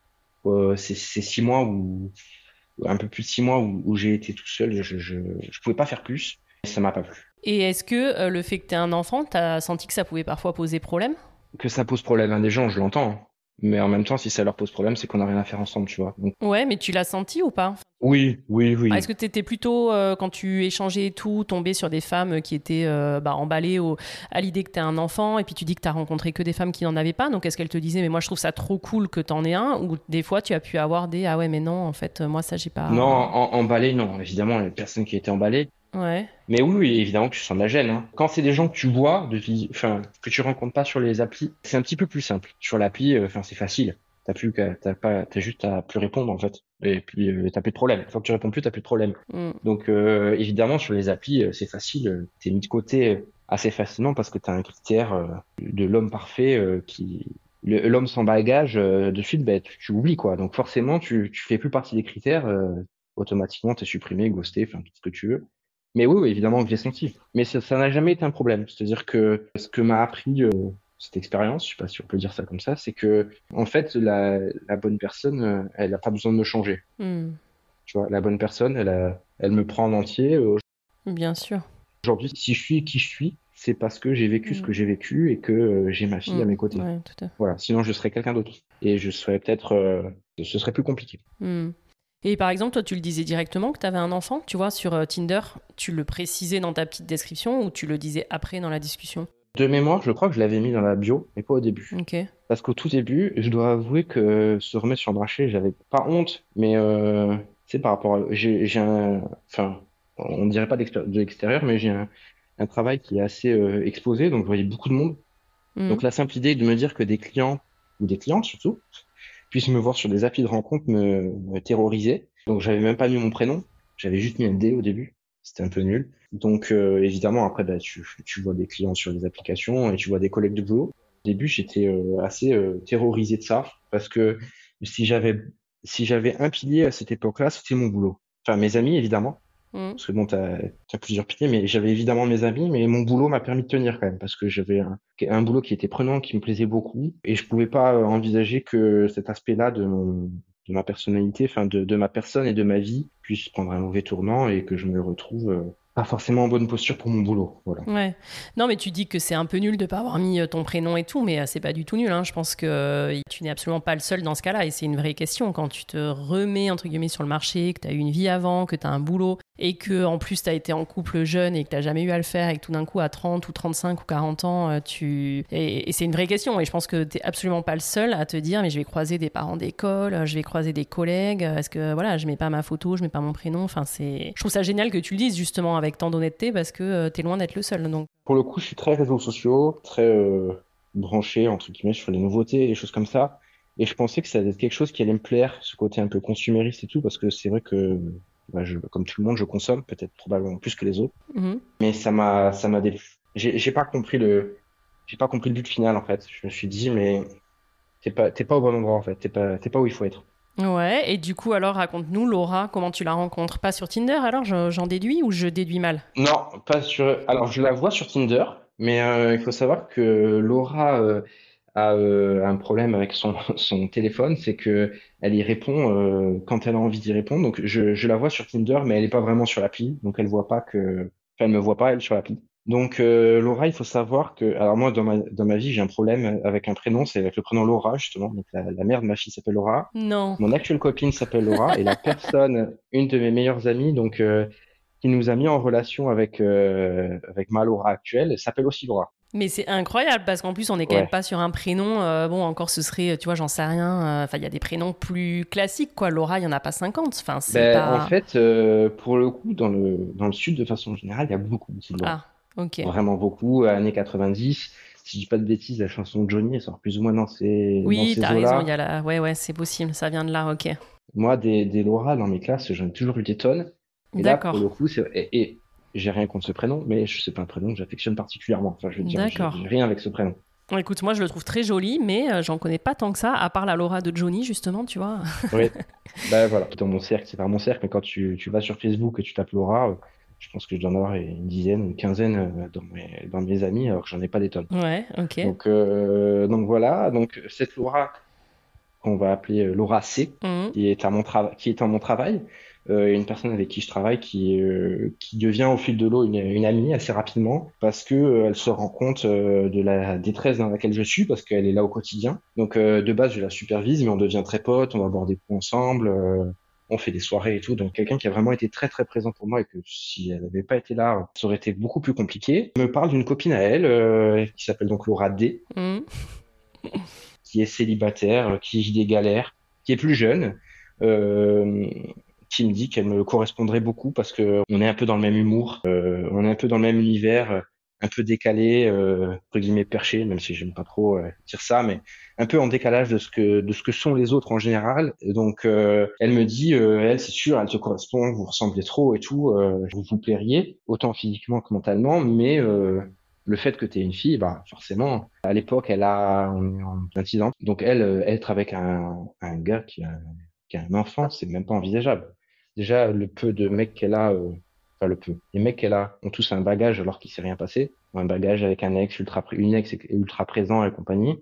S2: Euh, c'est six mois ou un peu plus de six mois où, où j'ai été tout seul, je, je, je pouvais pas faire plus. Et ça m'a pas plu.
S1: Et est-ce que euh, le fait que tu aies un enfant, tu as senti que ça pouvait parfois poser problème?
S2: Que ça pose problème à des gens, je l'entends. Hein. Mais en même temps, si ça leur pose problème, c'est qu'on n'a rien à faire ensemble, tu vois. Donc...
S1: Ouais, mais tu l'as senti ou pas?
S2: Oui, oui, oui.
S1: Ah, Est-ce que tu étais plutôt, euh, quand tu échangeais et tout, tombé sur des femmes qui étaient euh, bah, emballées au, à l'idée que tu as un enfant et puis tu dis que tu as rencontré que des femmes qui n'en avaient pas? Donc est-ce qu'elles te disaient, mais moi je trouve ça trop cool que tu en aies un? Ou des fois tu as pu avoir des, ah ouais, mais non, en fait, moi ça j'ai pas.
S2: Non, en, emballé, non. Évidemment, les personnes qui étaient emballées.
S1: Ouais.
S2: Mais oui, oui, évidemment que tu sens de la gêne. Hein. Quand c'est des gens que tu vois, de enfin, que tu rencontres pas sur les applis, c'est un petit peu plus simple. Sur l'appli, enfin, c'est facile. T'as plus qu'à, t'as pas, t'as juste à plus répondre en fait. Et puis euh, t'as plus de problème. Une fois que tu réponds plus, t'as plus de problème.
S1: Mm.
S2: Donc euh, évidemment sur les applis, euh, c'est facile. T'es mis de côté assez facilement parce que t'as un critère euh, de l'homme parfait euh, qui l'homme sans bagage de suite, bah, tu, tu, oublies quoi. Donc forcément, tu, tu fais plus partie des critères. automatiquement, t'es supprimé, ghosté, enfin tout ce que tu veux. Mais oui, oui évidemment que j'ai senti. Mais ça n'a jamais été un problème. C'est-à-dire que ce que m'a appris cette expérience, je sais pas si on peut dire ça comme ça, c'est que en fait la, la bonne personne, elle n'a pas besoin de me changer.
S1: Mm.
S2: Tu vois, la bonne personne, elle, a, elle me prend en entier. Euh,
S1: Bien sûr.
S2: Aujourd'hui, si je suis qui je suis, c'est parce que j'ai vécu ce que j'ai vécu et que euh, j'ai ma fille à mes côtés.
S1: Ouais, tout à fait.
S2: Voilà, sinon je serais quelqu'un d'autre et je serais peut-être, euh, ce serait plus compliqué.
S1: Et par exemple, toi, tu le disais directement que tu avais un enfant, tu vois, sur Tinder, tu le précisais dans ta petite description ou tu le disais après dans la discussion?
S2: De mémoire, je crois que je l'avais mis dans la bio, mais pas au début.
S1: Okay.
S2: Parce qu'au tout début, je dois avouer que se remettre sur le marché, j'avais pas honte, mais euh, c'est par rapport à. J'ai un. Enfin, on dirait pas de l'extérieur, mais j'ai un, un, travail qui est assez euh, exposé, donc je voyais beaucoup de monde.
S1: Mmh.
S2: Donc la simple idée de me dire que des clients, ou des clientes surtout, puissent me voir sur des applis de rencontre me, me terrorisait. Donc j'avais même pas mis mon prénom, j'avais juste mis un D au début. C'était un peu nul. Donc euh, évidemment, après, bah, tu, tu, vois des clients sur des applications et tu vois des collègues de boulot. Au début, j'étais euh, assez euh, terrorisé de ça parce que si j'avais si j'avais un pilier à cette époque-là, c'était mon boulot. Enfin, mes amis, évidemment.
S1: Mmh.
S2: Parce que bon, tu as, plusieurs piliers, mais j'avais évidemment mes amis, mais mon boulot m'a permis de tenir quand même, parce que j'avais un, un, boulot qui était prenant, qui me plaisait beaucoup, et je pouvais pas envisager que cet aspect-là de, mon, de ma personnalité, enfin de, de ma personne et de ma vie puisse prendre un mauvais tournant et que je me retrouve euh, pas forcément en bonne posture pour mon boulot.
S1: Ouais. Non, mais tu dis que c'est un peu nul de pas avoir mis ton prénom et tout, mais c'est pas du tout nul. Hein. Je pense que euh, tu n'es absolument pas le seul dans ce cas-là, et c'est une vraie question. Quand tu te remets entre guillemets sur le marché, que tu as eu une vie avant, que tu as un boulot, et que en plus tu as été en couple jeune et que tu jamais eu à le faire, et que tout d'un coup à 30 ou 35 ou 40 ans, euh, tu et, c'est une vraie question. Et je pense que tu absolument pas le seul à te dire, mais je vais croiser des parents d'école, je vais croiser des collègues. Est-ce que voilà, je mets pas ma photo, je mets pas mon prénom. Enfin. Je trouve ça génial que tu le dises justement tant d'honnêteté parce que euh, tu es loin d'être le seul. Donc.
S2: Pour le coup, je suis très réseaux sociaux, très euh, branché entre guillemets sur les nouveautés, les choses comme ça. Et je pensais que ça allait être quelque chose qui allait me plaire, ce côté un peu consumériste et tout, parce que c'est vrai que Bah, je, comme tout le monde, je consomme, peut-être probablement plus que les autres.
S1: Mhm.
S2: Mais ça m'a, ça m'a, dé... j'ai j'ai pas compris le, j'ai pas compris le but final en fait. Je me suis dit, mais t'es pas, t'es pas au bon endroit en fait. T'es pas, t'es pas où il faut être.
S1: Ouais, et du coup, alors raconte-nous, Laura, comment tu la rencontres? Pas sur Tinder alors, je- j'en déduis ou je déduis mal?
S2: Non, pas sur. Alors, je la vois sur Tinder, mais euh, il faut savoir que Laura euh, a euh, un problème avec son, son téléphone, c'est que elle y répond quand elle a envie d'y répondre. Donc, je, je la vois sur Tinder, mais elle est pas vraiment sur l'appli, donc elle voit pas que. Enfin, elle me voit pas elle sur l'appli. Donc, euh, Laura, il faut savoir que. Alors moi, dans ma dans ma vie, j'ai un problème avec un prénom, c'est avec le prénom Laura justement. Donc, la, la mère de ma fille s'appelle Laura.
S1: Non.
S2: Mon actuelle copine s'appelle Laura et la personne, une de mes meilleures amies, donc euh, qui nous a mis en relation avec euh, avec ma Laura actuelle, s'appelle aussi Laura.
S1: Mais c'est incroyable parce qu'en plus, on n'est quand
S2: Ouais.
S1: même pas sur un prénom. bon, encore ce serait, tu vois, j'en sais rien. Enfin, il y a des prénoms plus classiques, quoi. Laura, il y en a pas 50. Enfin, c'est
S2: Ben,
S1: pas.
S2: en fait, pour le coup, dans le dans le sud, de façon générale, il y a beaucoup, beaucoup de Laura.
S1: Ah, ok.
S2: Vraiment beaucoup. Années 90. Si je dis pas de bêtises, la chanson de Johnny, elle sort plus ou moins dans ces
S1: Oui, t'as raison. Il y a la. Ouais, ouais, c'est possible. Ça vient de là, ok.
S2: Moi, des, des Laura dans mes classes, j'en ai toujours eu des tonnes. Et là,
S1: D'accord.
S2: pour le coup, c'est et, et j'ai rien contre ce prénom, mais sais pas un prénom que j'affectionne particulièrement. Enfin, je veux dire, j'ai rien avec ce prénom.
S1: Écoute, moi, je le trouve très joli, mais euh, j'en connais pas tant que ça, à part la Laura de Johnny, justement, tu vois.
S2: Oui, bah voilà, dans mon cercle, c'est pas mon cercle, mais quand tu, tu vas sur Facebook et tu tapes Laura, euh, je pense que je dois en avoir une dizaine, une quinzaine euh, dans mes, dans mes amis, alors que j'en ai pas des tonnes.
S1: Ouais, ok.
S2: Donc, euh, donc voilà, donc cette Laura qu'on va appeler euh, Laura C,
S1: Mhm.
S2: qui est à mon travail, qui est en mon travail, euh, une personne avec qui je travaille qui, euh, qui devient au fil de l'eau une, une amie assez rapidement parce que euh, elle se rend compte de la détresse dans laquelle je suis parce qu'elle est là au quotidien. Donc de base je la supervise mais on devient très potes, on va boire des coups ensemble, on fait des soirées et tout. Donc quelqu'un qui a vraiment été très très présent pour moi et que si elle n'avait pas été là, ça aurait été beaucoup plus compliqué. Me parle d'une copine à elle euh, qui s'appelle donc Laura D
S1: Mhm.
S2: qui est célibataire, euh, qui vit des galères, qui est plus jeune, euh, qui me dit qu'elle me correspondrait beaucoup parce que on est un peu dans le même humour, euh, on est un peu dans le même univers, un peu décalé, euh, entre guillemets perché, même si j'aime pas trop euh, dire ça, mais un peu en décalage de ce que de ce que sont les autres en général. Donc euh, elle me dit, euh, elle c'est sûr, elle te correspond, vous ressemblez trop et tout, vous vous plairiez autant physiquement que mentalement, mais le fait que tu es une fille, bah forcément, à l'époque, elle a on est en 26 ans, donc elle être avec un, un gars qui a, qui a un enfant, c'est même pas envisageable. Déjà, le peu de mecs qu'elle a, le peu, les mecs qu'elle a ont tous un bagage alors qu'il s'est rien passé, un bagage avec un ex ultra, une ex ultra présent et compagnie,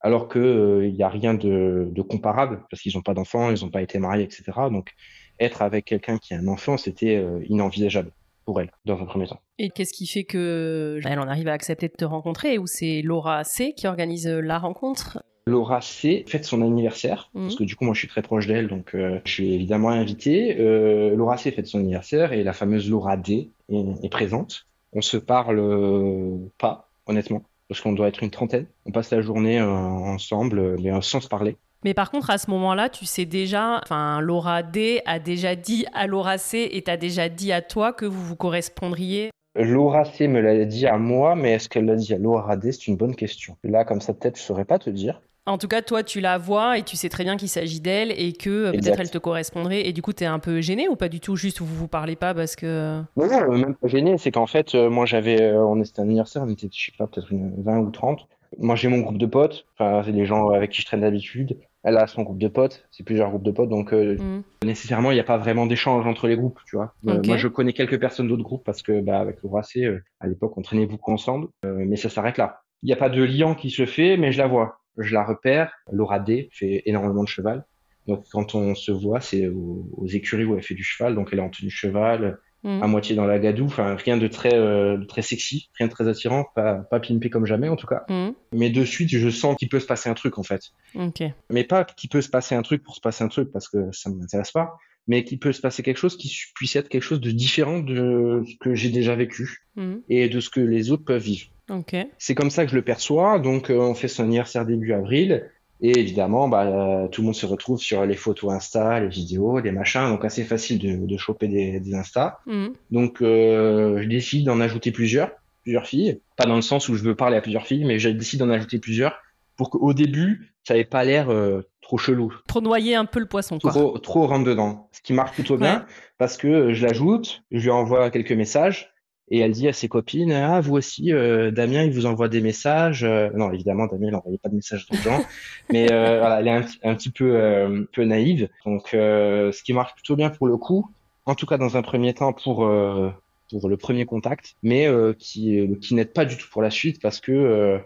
S2: alors que euh, il y a rien de, comparable parce qu'ils ont pas d'enfants, ils ont pas été mariés, etc. Donc être avec quelqu'un qui a un enfant, c'était euh, inenvisageable pour elle dans un premier temps.
S1: Et qu'est-ce qui fait que elle en arrive à accepter de te rencontrer? Ou c'est Laura C qui organise la rencontre?
S2: Laura C fête son anniversaire,
S1: Mhm.
S2: parce que du coup moi je suis très proche d'elle, donc euh, je suis évidemment invité. Euh, Laura C fête son anniversaire et la fameuse Laura D est, est présente. On se parle euh, pas, honnêtement, parce qu'on doit être une trentaine. On passe la journée ensemble, mais sans se parler.
S1: Mais par contre, à ce moment-là, tu sais déjà, enfin, Laura D a déjà dit à Laura C et t'as déjà dit à toi que vous vous correspondriez.
S2: Laura C me l'a dit à moi, mais est-ce qu'elle l'a dit à Laura D? C'est une bonne question. Là, comme ça, peut-être, je saurais pas te dire.
S1: En tout cas, toi, tu la vois et tu sais très bien qu'il s'agit d'elle et que euh, peut-être elle te correspondrait. Et du coup, t'es un peu gêné ou pas du tout Juste vous vous parlez pas parce que.
S2: Non, non, euh, même pas gêné, c'est qu'en fait, euh, moi j'avais, euh, on était un anniversaire, on était, je sais pas, peut-être une 20 ou 30. Moi j'ai mon groupe de potes, enfin, c'est les gens avec qui je traîne d'habitude. Elle a son groupe de potes, c'est plusieurs groupes de potes, donc euh,
S1: Hmm.
S2: nécessairement il n'y a pas vraiment d'échange entre les groupes, tu vois. Euh, moi je connais quelques personnes d'autres groupes parce que, bah, avec C, euh, à l'époque on traînait beaucoup ensemble, euh, mais ça s'arrête là. Il n'y a pas de lien qui se fait, mais je la vois, je la repère. Laura D fait énormément de cheval. Donc quand on se voit, c'est aux, aux écuries où elle fait du cheval, donc elle est en tenue de cheval,
S1: Hmm.
S2: à moitié dans la gadoue, enfin rien de très euh, très sexy, rien de très attirant, pas pas pimpé comme jamais en tout cas.
S1: Hmm.
S2: Mais de suite, je sens qu'il peut se passer un truc en fait.
S1: Ok.
S2: Mais pas qu'il peut se passer un truc pour se passer un truc parce que ça m'intéresse pas, mais qu'il peut se passer quelque chose qui puisse être quelque chose de différent de ce que j'ai déjà vécu
S1: Hmm.
S2: et de ce que les autres peuvent vivre.
S1: Ok.
S2: C'est comme ça que je le perçois. Donc, euh, on fait son anniversaire début avril. Et évidemment, bah, euh, tout le monde se retrouve sur les photos Insta, les vidéos, les machins. Donc, assez facile de, de choper des, des Insta.
S1: Hmm.
S2: Donc, euh, je décide d'en ajouter plusieurs, plusieurs filles. Pas dans le sens où je veux parler à plusieurs filles, mais je décide d'en ajouter plusieurs pour qu'au début, ça n'avait pas l'air euh, trop chelou.
S1: Trop noyer un peu le poisson, quoi.
S2: Trop, trop rentre dedans. Ce qui marche plutôt bien parce que je l'ajoute, je lui envoie quelques messages et elle dit à ses copines Ah, vous aussi, euh, Damien, il vous envoie des messages. Euh, non, évidemment, Damien, il n'envoyait pas de messages aux gens, mais euh, voilà, elle est un, petit- un petit peu, euh, peu naïve. Donc, euh, ce qui marche plutôt bien pour le coup, en tout cas dans un premier temps pour, euh, pour le premier contact, mais euh, qui, euh, qui n'aide pas du tout pour la suite parce que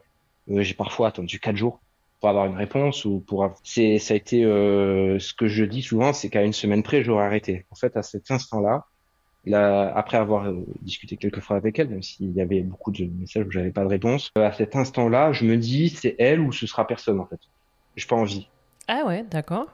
S2: j'ai parfois attendu quatre jours pour avoir une réponse ou pour avoir... c'est ça a été euh, ce que je dis souvent c'est qu'à une semaine près j'aurais arrêté en fait à cet instant-là là après avoir euh, discuté quelques fois avec elle même s'il y avait beaucoup de messages où j'avais pas de réponse euh, à cet instant-là je me dis c'est elle ou ce sera personne en fait. J'ai pas envie.
S1: Ah ouais, d'accord.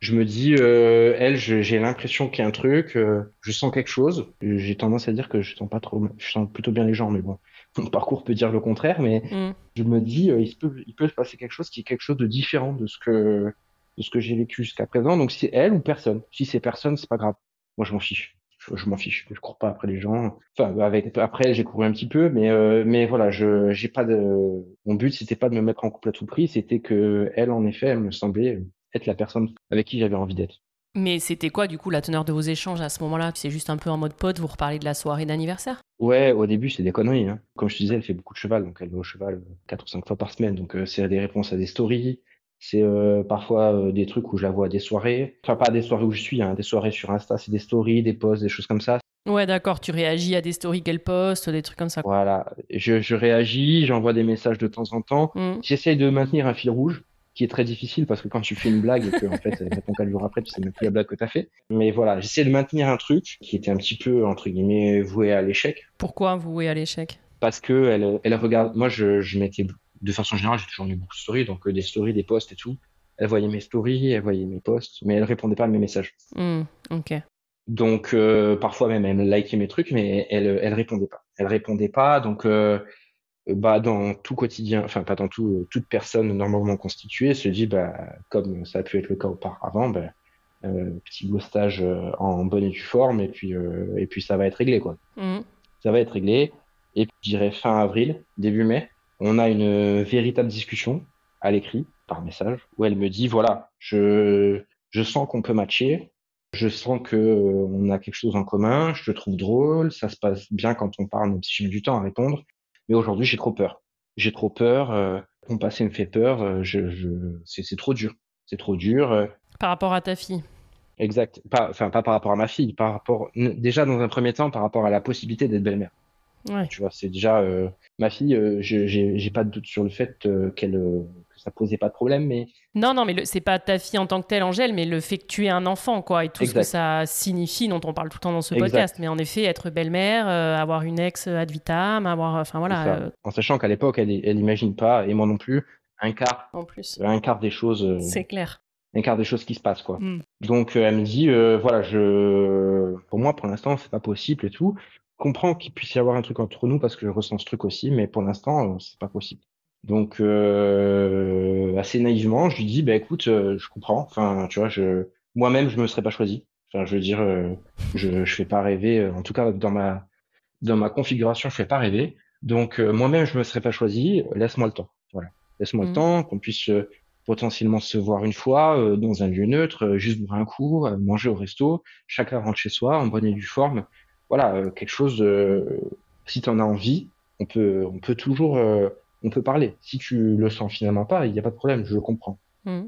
S2: je me dis euh, elle j'ai l'impression qu'il y a un truc euh, je sens quelque chose. J'ai tendance à dire que je sens pas trop je sens plutôt bien les gens mais bon mon parcours peut dire le contraire mais
S1: Mm.
S2: je me dis il se peut il peut se passer quelque chose qui est quelque chose de différent de ce que de ce que j'ai vécu jusqu'à présent. Donc c'est elle ou personne. Si c'est personne c'est pas grave. Moi je m'en fiche je, je m'en fiche je cours pas après les gens enfin avec après j'ai couru un petit peu mais euh, mais voilà je j'ai pas de mon but c'était pas de me mettre en couple à tout prix c'était que elle en effet elle me semblait être la personne avec qui j'avais envie d'être
S1: Mais c'était quoi, du coup, la teneur de vos échanges à ce moment-là? C'est juste un peu en mode pote, vous reparlez de la soirée d'anniversaire?
S2: Ouais, au début, c'est des conneries. Hein. Comme je te disais, elle fait beaucoup de cheval, donc elle va au cheval euh, quatre ou cinq fois par semaine. Donc, euh, c'est des réponses à des stories. C'est euh, parfois euh, des trucs où je la vois à des soirées. Enfin, pas à des soirées où je suis, hein, des soirées sur Insta, c'est des stories, des posts, des choses comme ça.
S1: Ouais, d'accord, tu réagis à des stories qu'elle poste, des trucs comme ça.
S2: Voilà. Je, je réagis, j'envoie des messages de temps en temps.
S1: Mm.
S2: J'essaye de maintenir un fil rouge, qui est très difficile parce que quand tu fais une blague et que, en fait, elle répond quatre jours après, tu sais même plus la blague que t'as fait. Mais voilà, j'essaie de maintenir un truc qui était un petit peu, entre guillemets, voué à l'échec.
S1: Pourquoi vouer à l'échec?
S2: Parce que elle, elle regarde. Moi, je, je mettais de façon générale, j'ai toujours mis beaucoup de stories, donc euh, des stories, des posts et tout. Elle voyait mes stories, elle voyait mes posts, mais elle répondait pas à mes messages.
S1: Mm, Ok.
S2: Donc euh, parfois même elle likait mes trucs, mais elle elle répondait pas. Elle répondait pas, donc euh, bah dans tout quotidien, enfin pas dans tout, euh, toute personne normalement constituée se dit bah comme ça a pu être le cas auparavant, bah, euh, petit ghostage euh, en bonne et due forme et puis euh, et puis ça va être réglé quoi
S1: Mm.
S2: ça va être réglé. Et puis, je dirais fin avril, début mai, on a une euh, véritable discussion à l'écrit, par message, où elle me dit, voilà, je, je sens qu'on peut matcher, je sens que euh, on a quelque chose en commun, je te trouve drôle, ça se passe bien quand on parle, même si j'ai mis du temps à répondre, mais aujourd'hui, j'ai trop peur. J'ai trop peur, euh, mon passé me fait peur, euh, je, je, c'est, c'est trop dur. C'est trop dur.
S1: Par rapport à ta fille.
S2: Exact. Pas, enfin, pas par rapport à ma fille, par rapport, déjà dans un premier temps, par rapport à la possibilité d'être belle-mère.
S1: Ouais.
S2: Tu vois, c'est déjà euh, ma fille. euh, j'ai pas de doute sur le fait euh, qu'elle euh, que ça posait pas de problème, mais
S1: Non, non, mais c'est pas ta fille en tant que telle, Angèle, mais le fait que tu aies un enfant, quoi, et tout ce que ça signifie, dont on parle tout le temps dans ce
S2: Exact.
S1: podcast. Mais en effet, être belle-mère, avoir une ex ad vitam, avoir. Enfin voilà,
S2: en sachant qu'à l'époque, elle, elle imagine pas, et moi non plus, un quart,
S1: en plus.
S2: un quart des choses,
S1: C'est clair.
S2: un quart des choses qui se passent, quoi.
S1: Mm.
S2: Donc euh, elle me dit, euh, voilà, je, pour moi, pour l'instant, c'est pas possible et tout. Je comprends qu'il puisse y avoir un truc entre nous parce que je ressens ce truc aussi, mais pour l'instant, euh, c'est pas possible. Donc euh, assez naïvement, je lui dis, bah écoute, euh, je comprends. Enfin, tu vois, je, moi-même, je me serais pas choisi. Enfin, je veux dire, euh, je, je fais pas rêver. En tout cas, dans ma, dans ma configuration, je fais pas rêver. Donc moi-même, je me serais pas choisi. Laisse-moi le temps. Voilà, laisse-moi le temps, qu'on puisse potentiellement se voir une fois dans un lieu neutre, juste boire un coup, manger au resto, chacun rentre chez soi en bonne et due forme. Voilà, euh, quelque chose de si tu en as envie, on peut on peut toujours euh, on peut parler. Si tu le sens finalement pas, il n'y a pas de problème, je le comprends.
S1: Mm.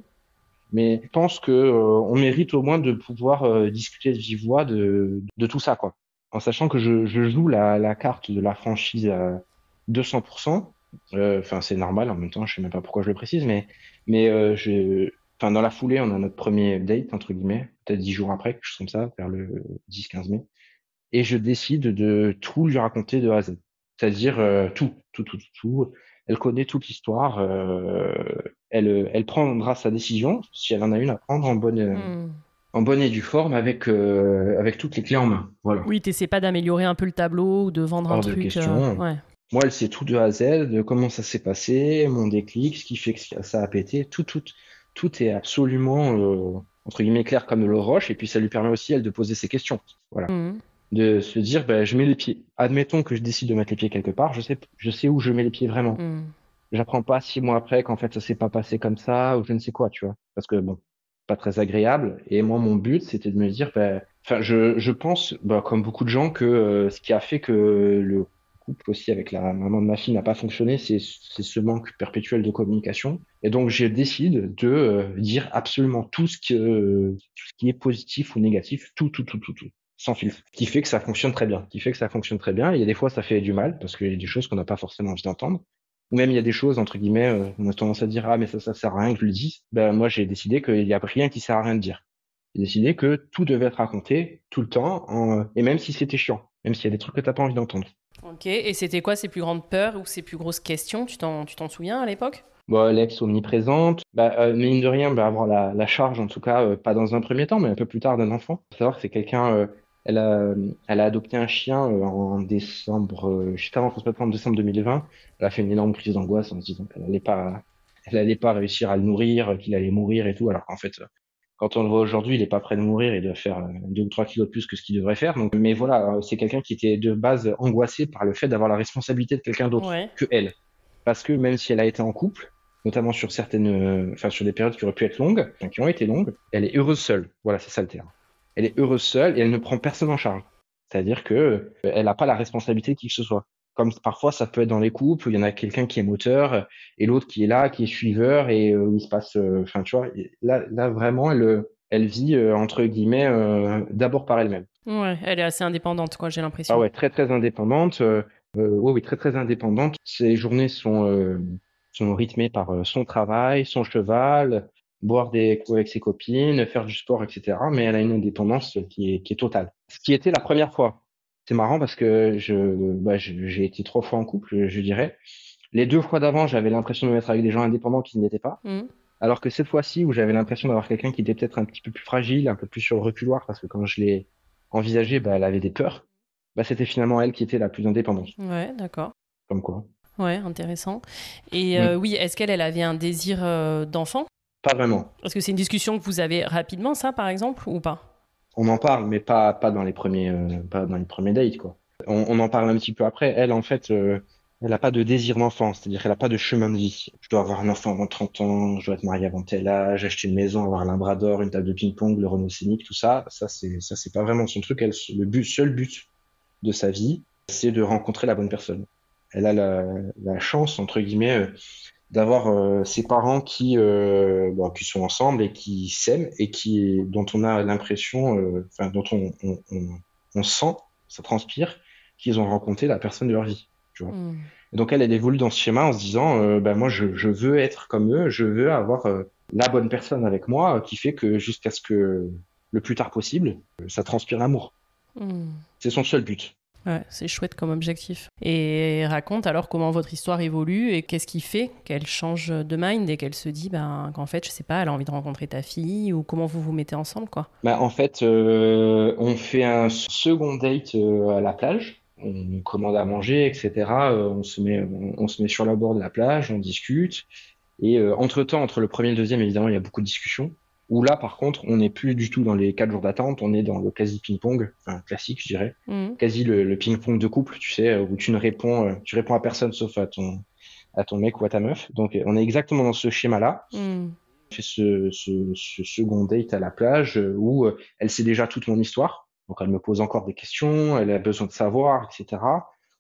S2: Mais je pense que euh, on mérite au moins de pouvoir euh, discuter de vive voix de, de tout ça, quoi. En sachant que je, je joue la, la carte de la franchise à 200%. Euh, Enfin, c'est normal. En même temps, je sais même pas pourquoi je le précise, mais mais euh, je, enfin, dans la foulée, on a notre premier date entre guillemets, peut-être dix jours après, quelque chose comme ça, vers le 10-15 mai, et je décide de tout lui raconter de A à Z. C'est-à-dire euh, tout, tout, tout, tout, tout. Elle connaît toute l'histoire. euh, elle, elle prendra sa décision, si elle en a une à prendre, en bonne,
S1: Mm.
S2: en bonne et due forme, avec, euh, avec toutes les clés en main. Voilà.
S1: Oui, t'essaies pas d'améliorer un peu le tableau ou de vendre un
S2: de
S1: truc.
S2: question.
S1: ouais.
S2: Moi, elle sait tout de A à Z, de comment ça s'est passé, mon déclic, ce qui fait que ça a pété. Tout, tout, tout est absolument, euh, entre guillemets, clair comme de l'eau roche. Et puis, ça lui permet aussi, elle, de poser ses questions. Voilà.
S1: Mm.
S2: De se dire, ben, je mets les pieds. Admettons que je décide de mettre les pieds quelque part. Je sais, je sais où je mets les pieds vraiment.
S1: Mm.
S2: j'apprends pas six mois après qu'en fait ça s'est pas passé comme ça ou je ne sais quoi, tu vois. Parce que bon, pas très agréable. Et moi, mon but, c'était de me dire, ben, enfin, je, je pense, bah, comme beaucoup de gens, que euh, ce qui a fait que le couple aussi avec la maman de ma fille n'a pas fonctionné, c'est ce manque perpétuel de communication. Et donc, j'ai décidé de euh, dire absolument tout ce, que, tout ce qui est positif ou négatif, tout, tout, tout, tout, tout, sans filtre. Qui fait que ça fonctionne très bien. Qui fait que ça fonctionne très bien. Il y a des fois, ça fait du mal parce qu'il y a des choses qu'on n'a pas forcément envie d'entendre. Ou même il y a des choses, entre guillemets, euh, on a tendance à dire, ah, mais ça, ça sert à rien que je le dise. Ben, moi, j'ai décidé qu'il n'y a rien qui sert à rien de dire. J'ai décidé que tout devait être raconté tout le temps, en... et même si c'était chiant, même s'il y a des trucs que t'as pas envie d'entendre.
S1: Ok, et c'était quoi ses plus grandes peurs ou ses plus grosses questions? Tu t'en, tu t'en souviens à l'époque?
S2: Bon, l'ex omniprésente, bah, euh, mine de rien, bah, avoir la, la charge, en tout cas, euh, pas dans un premier temps, mais un peu plus tard d'un enfant. Faut savoir que c'est quelqu'un, euh, elle a, elle a adopté un chien euh, en décembre, euh, juste avant qu'on se mette en décembre 2020. Elle a fait une énorme crise d'angoisse en se disant qu'elle allait pas, elle allait pas réussir à le nourrir, qu'il allait mourir et tout, alors qu'en fait, quand on le voit aujourd'hui, il est pas prêt de mourir, il doit faire euh, deux ou trois kilos de plus que ce qu'il devrait faire. Donc, mais voilà, euh, c'est quelqu'un qui était de base angoissé par le fait d'avoir la responsabilité de quelqu'un d'autre
S1: Ouais.
S2: que elle. Parce que même si elle a été en couple, notamment sur certaines, euh, enfin sur des périodes qui auraient pu être longues, qui ont été longues, elle est heureuse seule. Voilà, c'est ça le terme. Elle est heureuse seule et elle ne prend personne en charge. C'est-à-dire que euh, elle n'a pas la responsabilité de qui que ce soit. Comme parfois ça peut être dans les couples où il y en a quelqu'un qui est moteur euh, et l'autre qui est là, qui est suiveur et euh, où il se passe, enfin tu vois, là, là vraiment elle, elle vit euh, entre guillemets euh, d'abord par elle-même.
S1: Ouais, elle est assez indépendante, quoi, j'ai l'impression.
S2: Ah ouais, très très indépendante. Euh, oui, très très indépendante. Ses journées sont euh, sont rythmées par son travail, son cheval, boire des coups avec ses copines, faire du sport, etc. Mais elle a une indépendance qui est qui est totale. Ce qui était la première fois. C'est marrant parce que je bah, j'ai été trois fois en couple, je dirais. Les deux fois d'avant, j'avais l'impression de me mettre avec des gens indépendants qui ne l'étaient pas.
S1: Mhm.
S2: Alors que cette fois-ci, où j'avais l'impression d'avoir quelqu'un qui était peut-être un petit peu plus fragile, un peu plus sur le reculoir, parce que quand je l'ai envisagé, bah, elle avait des peurs, bah, c'était finalement elle qui était la plus indépendante.
S1: Ouais, d'accord.
S2: Comme quoi.
S1: Ouais, intéressant. Et euh, oui, est-ce qu'elle elle avait un désir euh, d'enfant?
S2: Pas vraiment.
S1: Est-ce que c'est une discussion que vous avez rapidement, ça, par exemple, ou pas?
S2: On en parle, mais pas, pas dans les premiers, euh, pas dans les premiers dates, quoi. On, on en parle un petit peu après. Elle, en fait, euh, elle n'a pas de désir d'enfant, c'est-à-dire qu'elle n'a pas de chemin de vie. Je dois avoir un enfant avant 30 ans, je dois être marié avant tel âge, acheter une maison, avoir un Labrador, une table de ping-pong, le Renault Scénic, tout ça. Ça, c'est, ça, c'est pas vraiment son truc. Elle, le but, seul but de sa vie, c'est de rencontrer la bonne personne. Elle a la, la chance, entre guillemets, euh, d'avoir euh, ses parents qui, euh, bon, qui sont ensemble et qui s'aiment et qui, dont on a l'impression, euh, enfin, dont on, on, on, on sent, ça transpire, qu'ils ont rencontré la personne de leur vie. Tu vois.
S1: Hmm.
S2: Et donc elle, elle évolue dans ce schéma en se disant, ben moi, je, je veux être comme eux, je veux avoir la bonne personne avec moi, qui fait que jusqu'à ce que le plus tard possible, ça transpire l'amour.
S1: Hmm.
S2: C'est son seul but.
S1: C'est chouette comme objectif. Et raconte alors comment votre histoire évolue et qu'est-ce qui fait qu'elle change de mind et qu'elle se dit ben, qu'en fait, je sais pas, elle a envie de rencontrer ta fille ou comment vous vous mettez ensemble, quoi.
S2: Bah, en fait, euh, on fait un second date euh, à la plage. On commande à manger, etc. Euh, on se met, on, on se met sur la bord de la plage, on discute. Et entre-temps, entre le premier et le deuxième, évidemment, il y a beaucoup de discussions. Où là, par contre, on n'est plus du tout dans les quatre jours d'attente, on est dans le quasi ping-pong, enfin classique, je dirais,
S1: Hmm.
S2: quasi le, le ping-pong de couple, tu sais, où tu ne réponds, euh, tu réponds à personne sauf à ton, à ton mec ou à ta meuf. Donc, on est exactement dans ce schéma-là
S1: Hmm.
S2: fait ce, ce, ce second date à la plage euh, où euh, elle sait déjà toute mon histoire. Donc elle me pose encore des questions, elle a besoin de savoir, etc.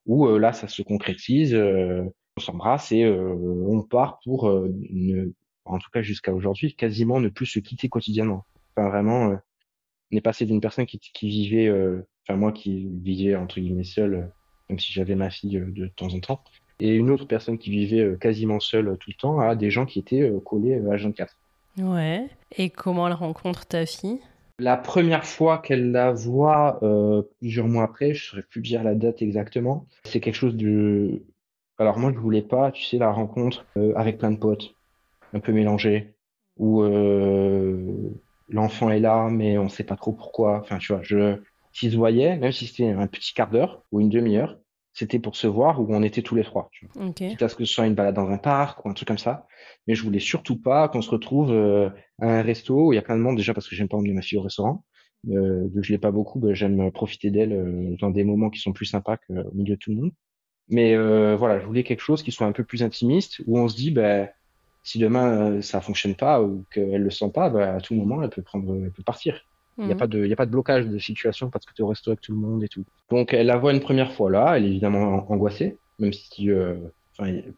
S2: Où là, ça se concrétise, on s'embrasse et on part pour, euh, ne, en tout cas jusqu'à aujourd'hui, quasiment ne plus se quitter quotidiennement. Enfin vraiment, euh, on est passé d'une personne qui, qui vivait, euh, enfin moi qui vivais entre guillemets seul, euh, même si j'avais ma fille euh, de temps en temps, et une autre personne qui vivait euh, quasiment seule euh, tout le temps, à des gens qui étaient euh, collés euh, à 24.
S1: Ouais. Et comment elle rencontre ta fille?
S2: La première fois qu'elle la voit, euh, plusieurs mois après, je ne saurais plus dire la date exactement, c'est quelque chose de... Alors moi, je voulais pas, tu sais, la rencontre euh, avec plein de potes, un peu mélangés, où euh, l'enfant est là, mais on sait pas trop pourquoi. Enfin, tu vois, je... s'ils se voyaient, même si c'était un petit quart d'heure ou une demi-heure, c'était pour se voir où on était tous les trois. Tu vois
S1: Ok.
S2: quitte à ce que ce soit une balade dans un parc ou un truc comme ça. Mais je voulais surtout pas qu'on se retrouve euh, à un resto où il y a plein de monde, déjà parce que j'aime pas emmener ma fille au restaurant. Euh, vu que je l'ai pas beaucoup, ben, j'aime profiter d'elle euh, dans des moments qui sont plus sympas qu'au milieu de tout le monde. Mais voilà, je voulais quelque chose qui soit un peu plus intimiste, où on se dit, ben, si demain ça fonctionne pas ou qu'elle le sent pas, ben, à tout moment, elle peut prendre, elle peut partir. Il n'y a
S1: Mhm.
S2: pas de, y a pas de blocage de situation parce que tu es au resto avec tout le monde et tout. Donc elle la voit une première fois là, elle est évidemment angoissée, même si, euh, il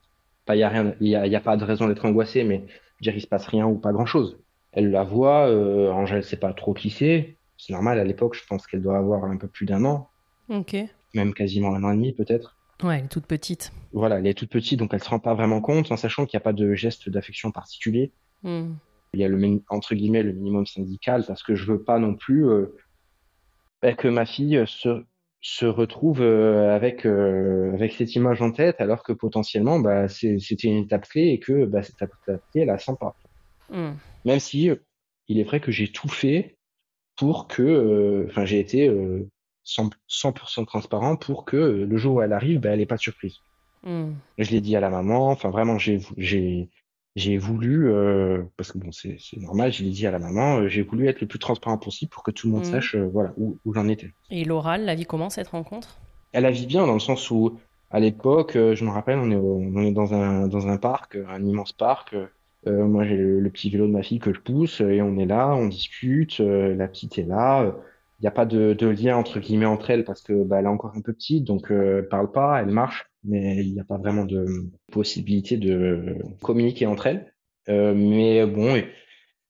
S2: y a- y a rien, y a, il y a pas de raison d'être angoissée, mais dire, il se passe rien ou pas grand chose. Elle la voit, euh, Angèle sait pas trop qui c'est. C'est normal à l'époque, je pense qu'elle doit avoir un peu plus d'un an,
S1: Ok.
S2: même quasiment un an et demi peut-être.
S1: Ouais, elle est toute petite.
S2: Voilà, elle est toute petite, donc elle se rend pas vraiment compte, en sachant qu'il n'y a pas de geste d'affection particulier.
S1: Hmm.
S2: Il y a le entre guillemets le minimum syndical parce que je veux pas non plus euh, bah, que ma fille se se retrouve euh, avec euh, avec cette image en tête alors que potentiellement bah c'était une étape clé et que bah cette étape clé elle la sent pas.
S1: Hmm.
S2: Même si il est vrai que j'ai tout fait pour que enfin j'ai été 100%, 100% transparent pour que euh, le jour où elle arrive bah elle est pas surprise.
S1: Hmm.
S2: Je l'ai dit à la maman, enfin vraiment j'ai vou- j'ai j'ai voulu euh, parce que bon c'est c'est normal, je l'ai dit à la maman, euh, j'ai voulu être le plus transparent possible pour que tout le monde
S1: Mhm.
S2: sache euh, voilà où, où j'en étais.
S1: Et l'oral, la vie comment cette rencontre
S2: Elle la vit bien dans le sens où à l'époque, je me rappelle, on est on est dans un dans un parc, un immense parc. moi j'ai le, le petit vélo de ma fille que je pousse et on est là, on discute, la petite est là. Il n'y a pas de, lien entre guillemets entre elles parce que bah, elle est encore un peu petite, donc euh, elle parle pas, elle marche, mais il n'y a pas vraiment de possibilité de communiquer entre elles. Euh, mais bon,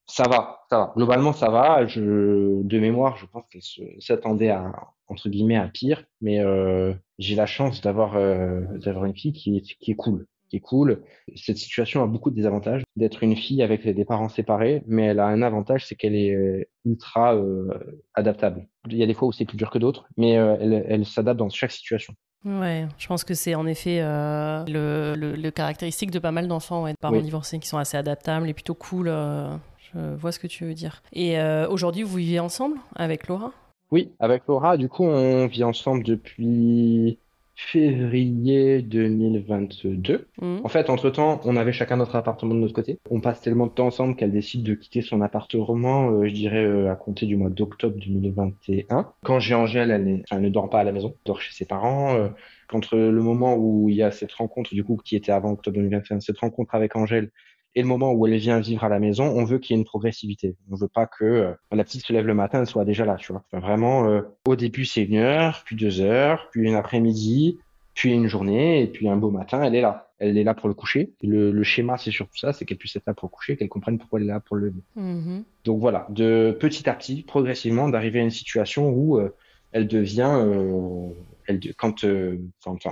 S2: ça va, ça va. Globalement, ça va. Je, de mémoire, je pense qu'elle s'attendait à entre guillemets à pire, mais euh, j'ai la chance d'avoir euh, d'avoir une fille qui est qui est cool, qui est cool. Cette situation a beaucoup de désavantages d'être une fille avec des parents séparés, mais elle a un avantage, c'est qu'elle est euh, ultra euh, adaptable. Il y a des fois où c'est plus dur que d'autres, mais euh, elle, elle s'adapte dans chaque situation.
S1: Ouais, je pense que c'est en effet euh, le, le- le caractéristique de pas mal d'enfants, ouais, de parents
S2: Oui.
S1: divorcés qui sont assez adaptables et plutôt cool. je vois ce que tu veux dire. Et aujourd'hui, vous vivez ensemble avec Laura?
S2: Oui, avec Laura, du coup, on vit ensemble depuis février 2022.
S1: Hmm.
S2: En fait, entre-temps, on avait chacun notre appartement de notre côté. On passe tellement de temps ensemble qu'elle décide de quitter son appartement, euh, je dirais, euh, à compter du mois d'octobre 2021. Quand j'ai Angèle, elle, est- elle ne dort pas à la maison, elle dort chez ses parents. Euh, Entre le moment où il y a cette rencontre, du coup, qui était avant octobre 2021, cette rencontre avec Angèle, et le moment où elle vient vivre à la maison, on veut qu'il y ait une progressivité. On veut pas que euh, la petite se lève le matin, elle soit déjà là, tu vois. Enfin, vraiment, euh, au début, c'est une heure, puis deux heures, puis une après-midi, puis une journée, et puis un beau matin, elle est là. Elle est là pour le coucher. Le, le schéma, c'est surtout ça, c'est qu'elle puisse être là pour le coucher, qu'elle comprenne pourquoi elle est là pour le lever.
S1: Mhm.
S2: Donc voilà, de petit à petit, progressivement, d'arriver à une situation où euh, elle devient, quand, euh,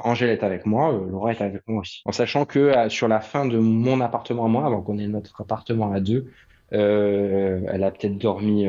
S2: Angèle est avec moi, euh, Laura est avec moi aussi. En sachant que euh, sur la fin de mon appartement à moi, avant qu'on ait notre appartement à deux, elle a peut-être dormi,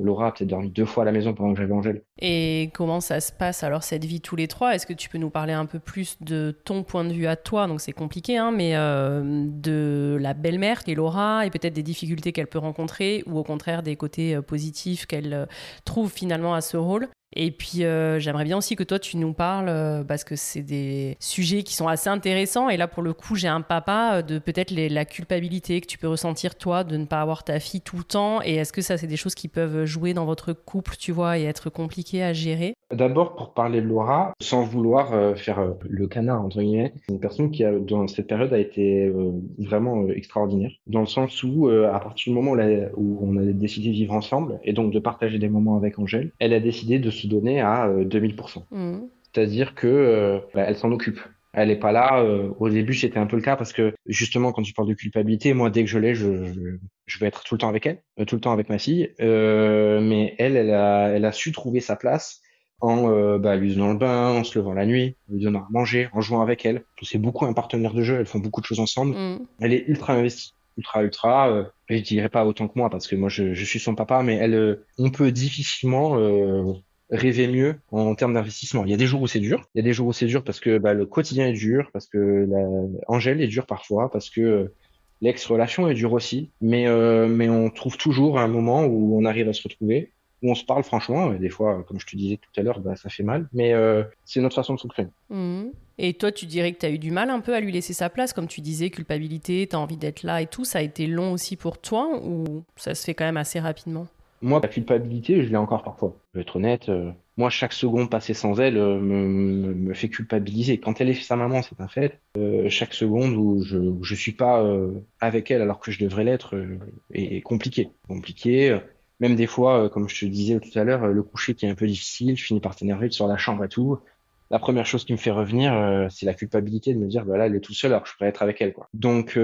S2: Laura a peut-être dormi deux fois à la maison pendant que j'avais Angèle.
S1: Et comment ça se passe alors cette vie tous les trois? Est-ce que tu peux nous parler un peu plus de ton point de vue à toi? Donc c'est compliqué, hein, mais de la belle-mère qui est Laura et peut-être des difficultés qu'elle peut rencontrer ou au contraire des côtés positifs qu'elle trouve finalement à ce rôle. Et puis euh, j'aimerais bien aussi que toi tu nous parles euh, parce que c'est des sujets qui sont assez intéressants. Et là pour le coup j'ai un papa euh, de peut-être la culpabilité que tu peux ressentir toi de ne pas avoir ta fille tout le temps. Et est-ce que ça c'est des choses qui peuvent jouer dans votre couple tu vois et être compliquées à gérer?
S2: D'abord, pour parler de Laura, sans vouloir euh, faire euh, le canard, entre guillemets, c'est une personne qui, a, dans cette période, a été euh, vraiment extraordinaire, dans le sens où, à partir du moment où, on a décidé de vivre ensemble, et donc de partager des moments avec Angèle, elle a décidé de se donner à euh, 2000%.
S1: Mhm.
S2: C'est-à-dire que bah, elle s'en occupe. Elle est pas là. euh, au début, c'était un peu le cas parce que justement, quand tu parles de culpabilité, moi, dès que je l'ai, je, je, je vais être tout le temps avec elle, tout le temps avec ma fille. Euh, mais elle, elle a, elle a su trouver sa place en euh, bah, lui faisant le bain, en se levant la nuit, en lui donnant à manger, en jouant avec elle. C'est beaucoup un partenaire de jeu. Elles font beaucoup de choses ensemble.
S1: Mhm.
S2: Elle est ultra investie, ultra ultra. Euh, je dirais pas autant que moi parce que moi je, je suis son papa, mais elle, euh, on peut difficilement euh, rêver mieux en termes d'investissement. Il y a des jours où c'est dur, il y a des jours où c'est dur parce que bah, le quotidien est dur, parce que la, Angèle est dure parfois, parce que l'ex-relation est dure aussi, mais mais on trouve toujours un moment où on arrive à se retrouver. Où on se parle franchement, et des fois, comme je te disais tout à l'heure, bah, ça fait mal, mais euh, c'est notre façon de fonctionner.
S1: Mhm. Et toi, tu dirais que tu as eu du mal un peu à lui laisser sa place, comme tu disais, culpabilité, tu as envie d'être là et tout. Ça a été long aussi pour toi ou ça se fait quand même assez rapidement?
S2: Moi, la culpabilité, je l'ai encore parfois. Je vais être honnête, euh, moi, chaque seconde passée sans elle me, me, me, fait culpabiliser. Quand elle est sa maman, c'est un fait. Euh, chaque seconde où je je suis pas euh, avec elle alors que je devrais l'être euh, est compliqué. Compliqué. Même des fois, comme je te disais tout à l'heure, le coucher qui est un peu difficile, je finis par t'énerver sur la chambre et tout. La première chose qui me fait revenir, c'est la culpabilité de me dire, bah là, elle est toute seule alors que je pourrais être avec elle. Quoi. Donc,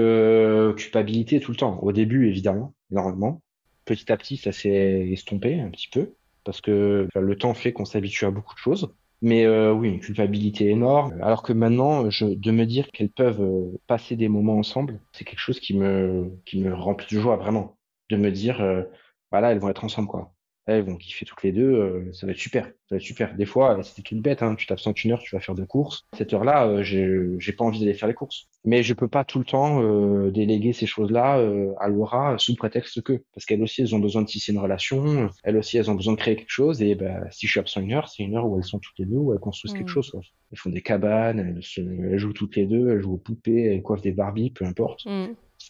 S2: culpabilité tout le temps. Au début, évidemment, normalement. Petit à petit, ça s'est estompé un petit peu parce que le temps fait qu'on s'habitue à beaucoup de choses. Mais euh, oui, une culpabilité énorme. Alors que maintenant, je, de me dire qu'elles peuvent euh, passer des moments ensemble, c'est quelque chose qui me qui me remplit de joie vraiment. De me dire, euh, voilà, elles vont être ensemble quoi elles vont kiffer toutes les deux, euh, ça va être super, ça va être super. Des fois, c'est une bête, hein, tu t'absentes une heure, tu vas faire deux courses. Cette heure-là, euh, j'ai pas envie d'aller faire les courses. Mais je peux pas tout le temps euh, déléguer ces choses-là euh, à Laura sous prétexte que, parce qu'elles aussi, elles ont besoin de tisser une relation, elles aussi, elles ont besoin de créer quelque chose. Et ben, si je suis absent une heure, c'est une heure où elles sont toutes les deux, où elles construisent quelque mmh. chose. Elles font des cabanes, elles, jouent toutes les deux, elles jouent aux poupées, elles coiffent des Barbies, peu importe. Mmh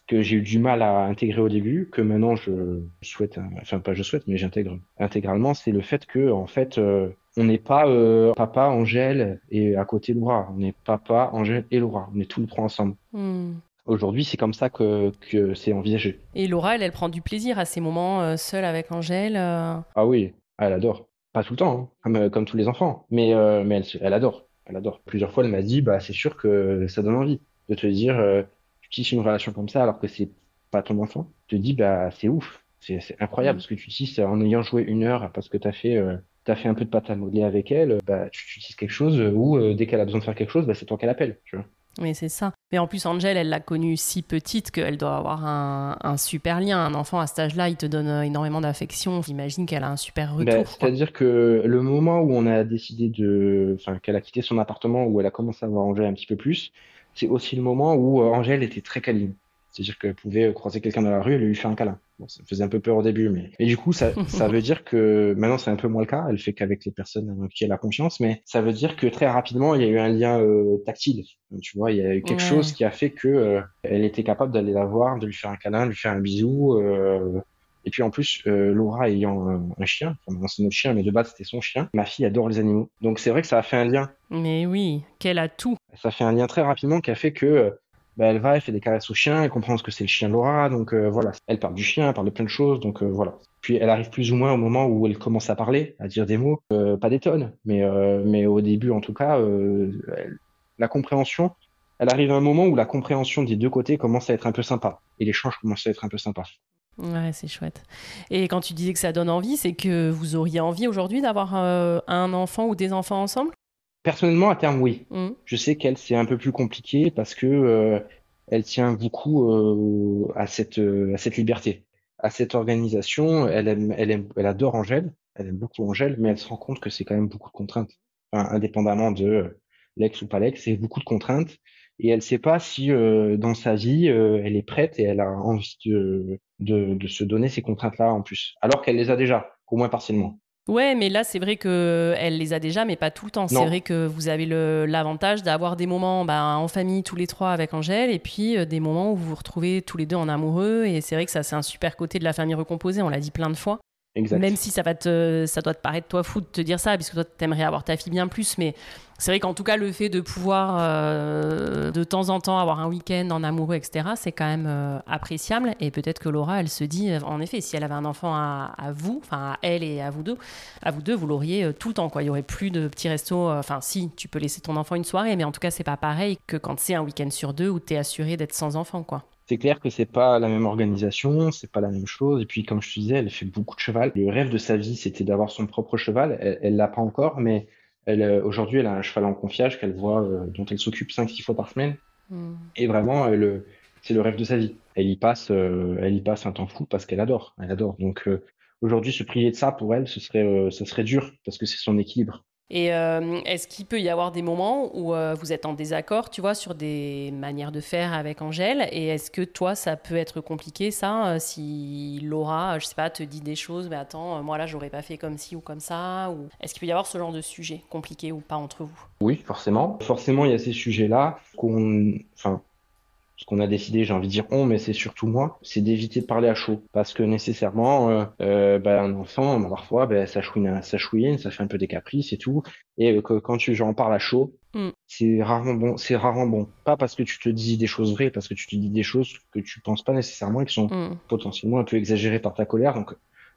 S2: que j'ai eu du mal à intégrer au début, que maintenant je souhaite, enfin pas je souhaite, mais j'intègre intégralement, c'est le fait que en fait euh, on n'est pas euh, papa, Angèle et à côté Laura, on est papa, Angèle et Laura, on est tous les trois ensemble. Hmm. Aujourd'hui, c'est comme ça que, que c'est envisagé.
S1: Et Laura, elle, elle prend du plaisir à ces moments euh, seule avec Angèle.
S2: Ah oui, elle adore. Pas tout le temps, hein, comme, comme tous les enfants, mais, mais elle, elle adore. Elle adore. Plusieurs fois, elle m'a dit, bah c'est sûr que ça donne envie de te dire tisses une relation comme ça alors que c'est pas ton enfant, te dis bah c'est ouf, c'est incroyable mm. parce que tu tisses en ayant joué une heure parce que t'as fait euh, t'as fait un peu de pâte à modeler avec elle, bah tu, tu tisses quelque chose où euh, dès qu'elle a besoin de faire quelque chose, bah c'est toi qu'elle appelle, tu vois.
S1: Oui, c'est ça. Mais en plus, Angèle, elle l'a connue si petite qu'elle doit avoir un, un, super lien. Un enfant à cet âge-là, il te donne euh, énormément d'affection. J'imagine qu'elle a un super bah, retour.
S2: C'est-à-dire que le moment où on a décidé de. Enfin, qu'elle a quitté son appartement, où elle a commencé à voir Angèle un petit peu plus, c'est aussi le moment où euh, Angèle était très câline. C'est-à-dire qu'elle pouvait euh, croiser quelqu'un dans la rue et lui faire un câlin. Bon, ça faisait un peu peur au début, mais et du coup, ça, ça veut dire que maintenant c'est un peu moins le cas. Elle fait qu'avec les personnes avec qui elle a confiance, mais ça veut dire que très rapidement il y a eu un lien euh, tactile. Tu vois, il y a eu quelque chose qui a fait que elle était capable d'aller la voir, de lui faire un câlin, de lui faire un bisou. Euh, et puis en plus, euh, Laura ayant un, chien, enfin c'est notre chien, mais de base c'était son chien, ma fille adore les animaux. Donc c'est vrai que ça a fait un lien.
S1: Mais oui, qu'elle a tout.
S2: Ça fait un lien très rapidement qui a fait que euh, bah, elle va, elle fait des caresses au chien, elle comprend ce que c'est le chien Laura, donc euh, voilà. Elle parle du chien, elle parle de plein de choses, donc voilà. Puis elle arrive plus ou moins au moment où elle commence à parler, à dire des mots, pas des tonnes, mais, mais au début en tout cas, la compréhension, elle arrive à un moment où la compréhension des deux côtés commence à être un peu sympa, et l'échange commence à être un peu sympa.
S1: Ouais, c'est chouette. Et quand tu disais que ça donne envie, c'est que vous auriez envie aujourd'hui d'avoir euh, un enfant ou des enfants ensemble?
S2: Personnellement, à terme, oui. Mmh. Je sais qu'elle, c'est un peu plus compliqué parce que euh, elle tient beaucoup euh, à, cette, à cette liberté, à cette organisation. Elle, aime, elle, aime, elle adore Angèle, elle aime beaucoup Angèle, mais elle se rend compte que c'est quand même beaucoup de contraintes. Enfin, indépendamment de l'ex ou pas l'ex, c'est beaucoup de contraintes. Et elle ne sait pas si dans sa vie, elle est prête et elle a envie de, de, de se donner ces contraintes-là en plus, alors qu'elle les a déjà, au moins partiellement.
S1: Ouais, mais là, c'est vrai qu'elle les a déjà, mais pas tout le temps. C'est vrai que vous avez l'avantage d'avoir des moments bah, en famille, tous les trois avec Angèle, et puis euh, des moments où vous vous retrouvez tous les deux en amoureux. Et c'est vrai que ça, c'est un super côté de la famille recomposée, on l'a dit plein de fois. Même si ça, va te, ça doit te paraître toi fou de te dire ça, puisque toi, t'aimerais avoir ta fille bien plus, mais c'est vrai qu'en tout cas, le fait de pouvoir euh, de temps en temps avoir un week-end en amoureux, etc., c'est quand même euh, appréciable. Et peut-être que Laura, elle se dit, euh, en effet, si elle avait un enfant à, vous, enfin à elle et à vous deux, à vous deux, vous l'auriez tout le temps. Quoi. Il y aurait plus de petits restos. Enfin, si, tu peux laisser ton enfant une soirée, mais en tout cas, c'est pas pareil que quand c'est un week-end sur deux où tu es assuré d'être sans enfant. quoi.
S2: C'est clair que c'est pas la même organisation, c'est pas la même chose. Et puis, comme je te disais, elle fait beaucoup de cheval. Le rêve de sa vie, c'était d'avoir son propre cheval. Elle, l'a pas encore, mais euh, aujourd'hui, elle a un cheval en confiage qu'elle voit, euh, dont elle s'occupe 5-6 fois par semaine. Hmm. Et vraiment, elle, c'est le rêve de sa vie. Elle y passe, euh, elle y passe un temps fou parce qu'elle adore. Elle adore. Donc aujourd'hui, se priver de ça pour elle, ce serait, ce serait dur parce que c'est son équilibre.
S1: Et euh, est-ce qu'il peut y avoir des moments où euh, vous êtes en désaccord, tu vois, sur des manières de faire avec Angèle? Et est-ce que toi, ça peut être compliqué, ça, euh, si Laura, je sais pas, te dit des choses, mais attends, moi là, j'aurais pas fait comme ci ou comme ça ou... Est-ce qu'il peut y avoir ce genre de sujet compliqué ou pas entre vous?
S2: Oui, forcément. Forcément, il y a ces sujets-là qu'on. Enfin, ce qu'on a décidé, j'ai envie de dire on, mais c'est surtout moi, c'est d'éviter de parler à chaud. Parce que nécessairement, euh, euh, bah, un enfant, bah, parfois, bah, ça chouine, ça chouine, ça fait un peu des caprices et tout. Et euh, que, quand tu j'en parles à chaud,
S1: Mm.
S2: c'est rarement bon. C'est rarement bon. Pas parce que tu te dis des choses vraies, parce que tu te dis des choses que tu penses pas nécessairement et qui sont
S1: Mm.
S2: potentiellement un peu exagérées par ta colère. Donc,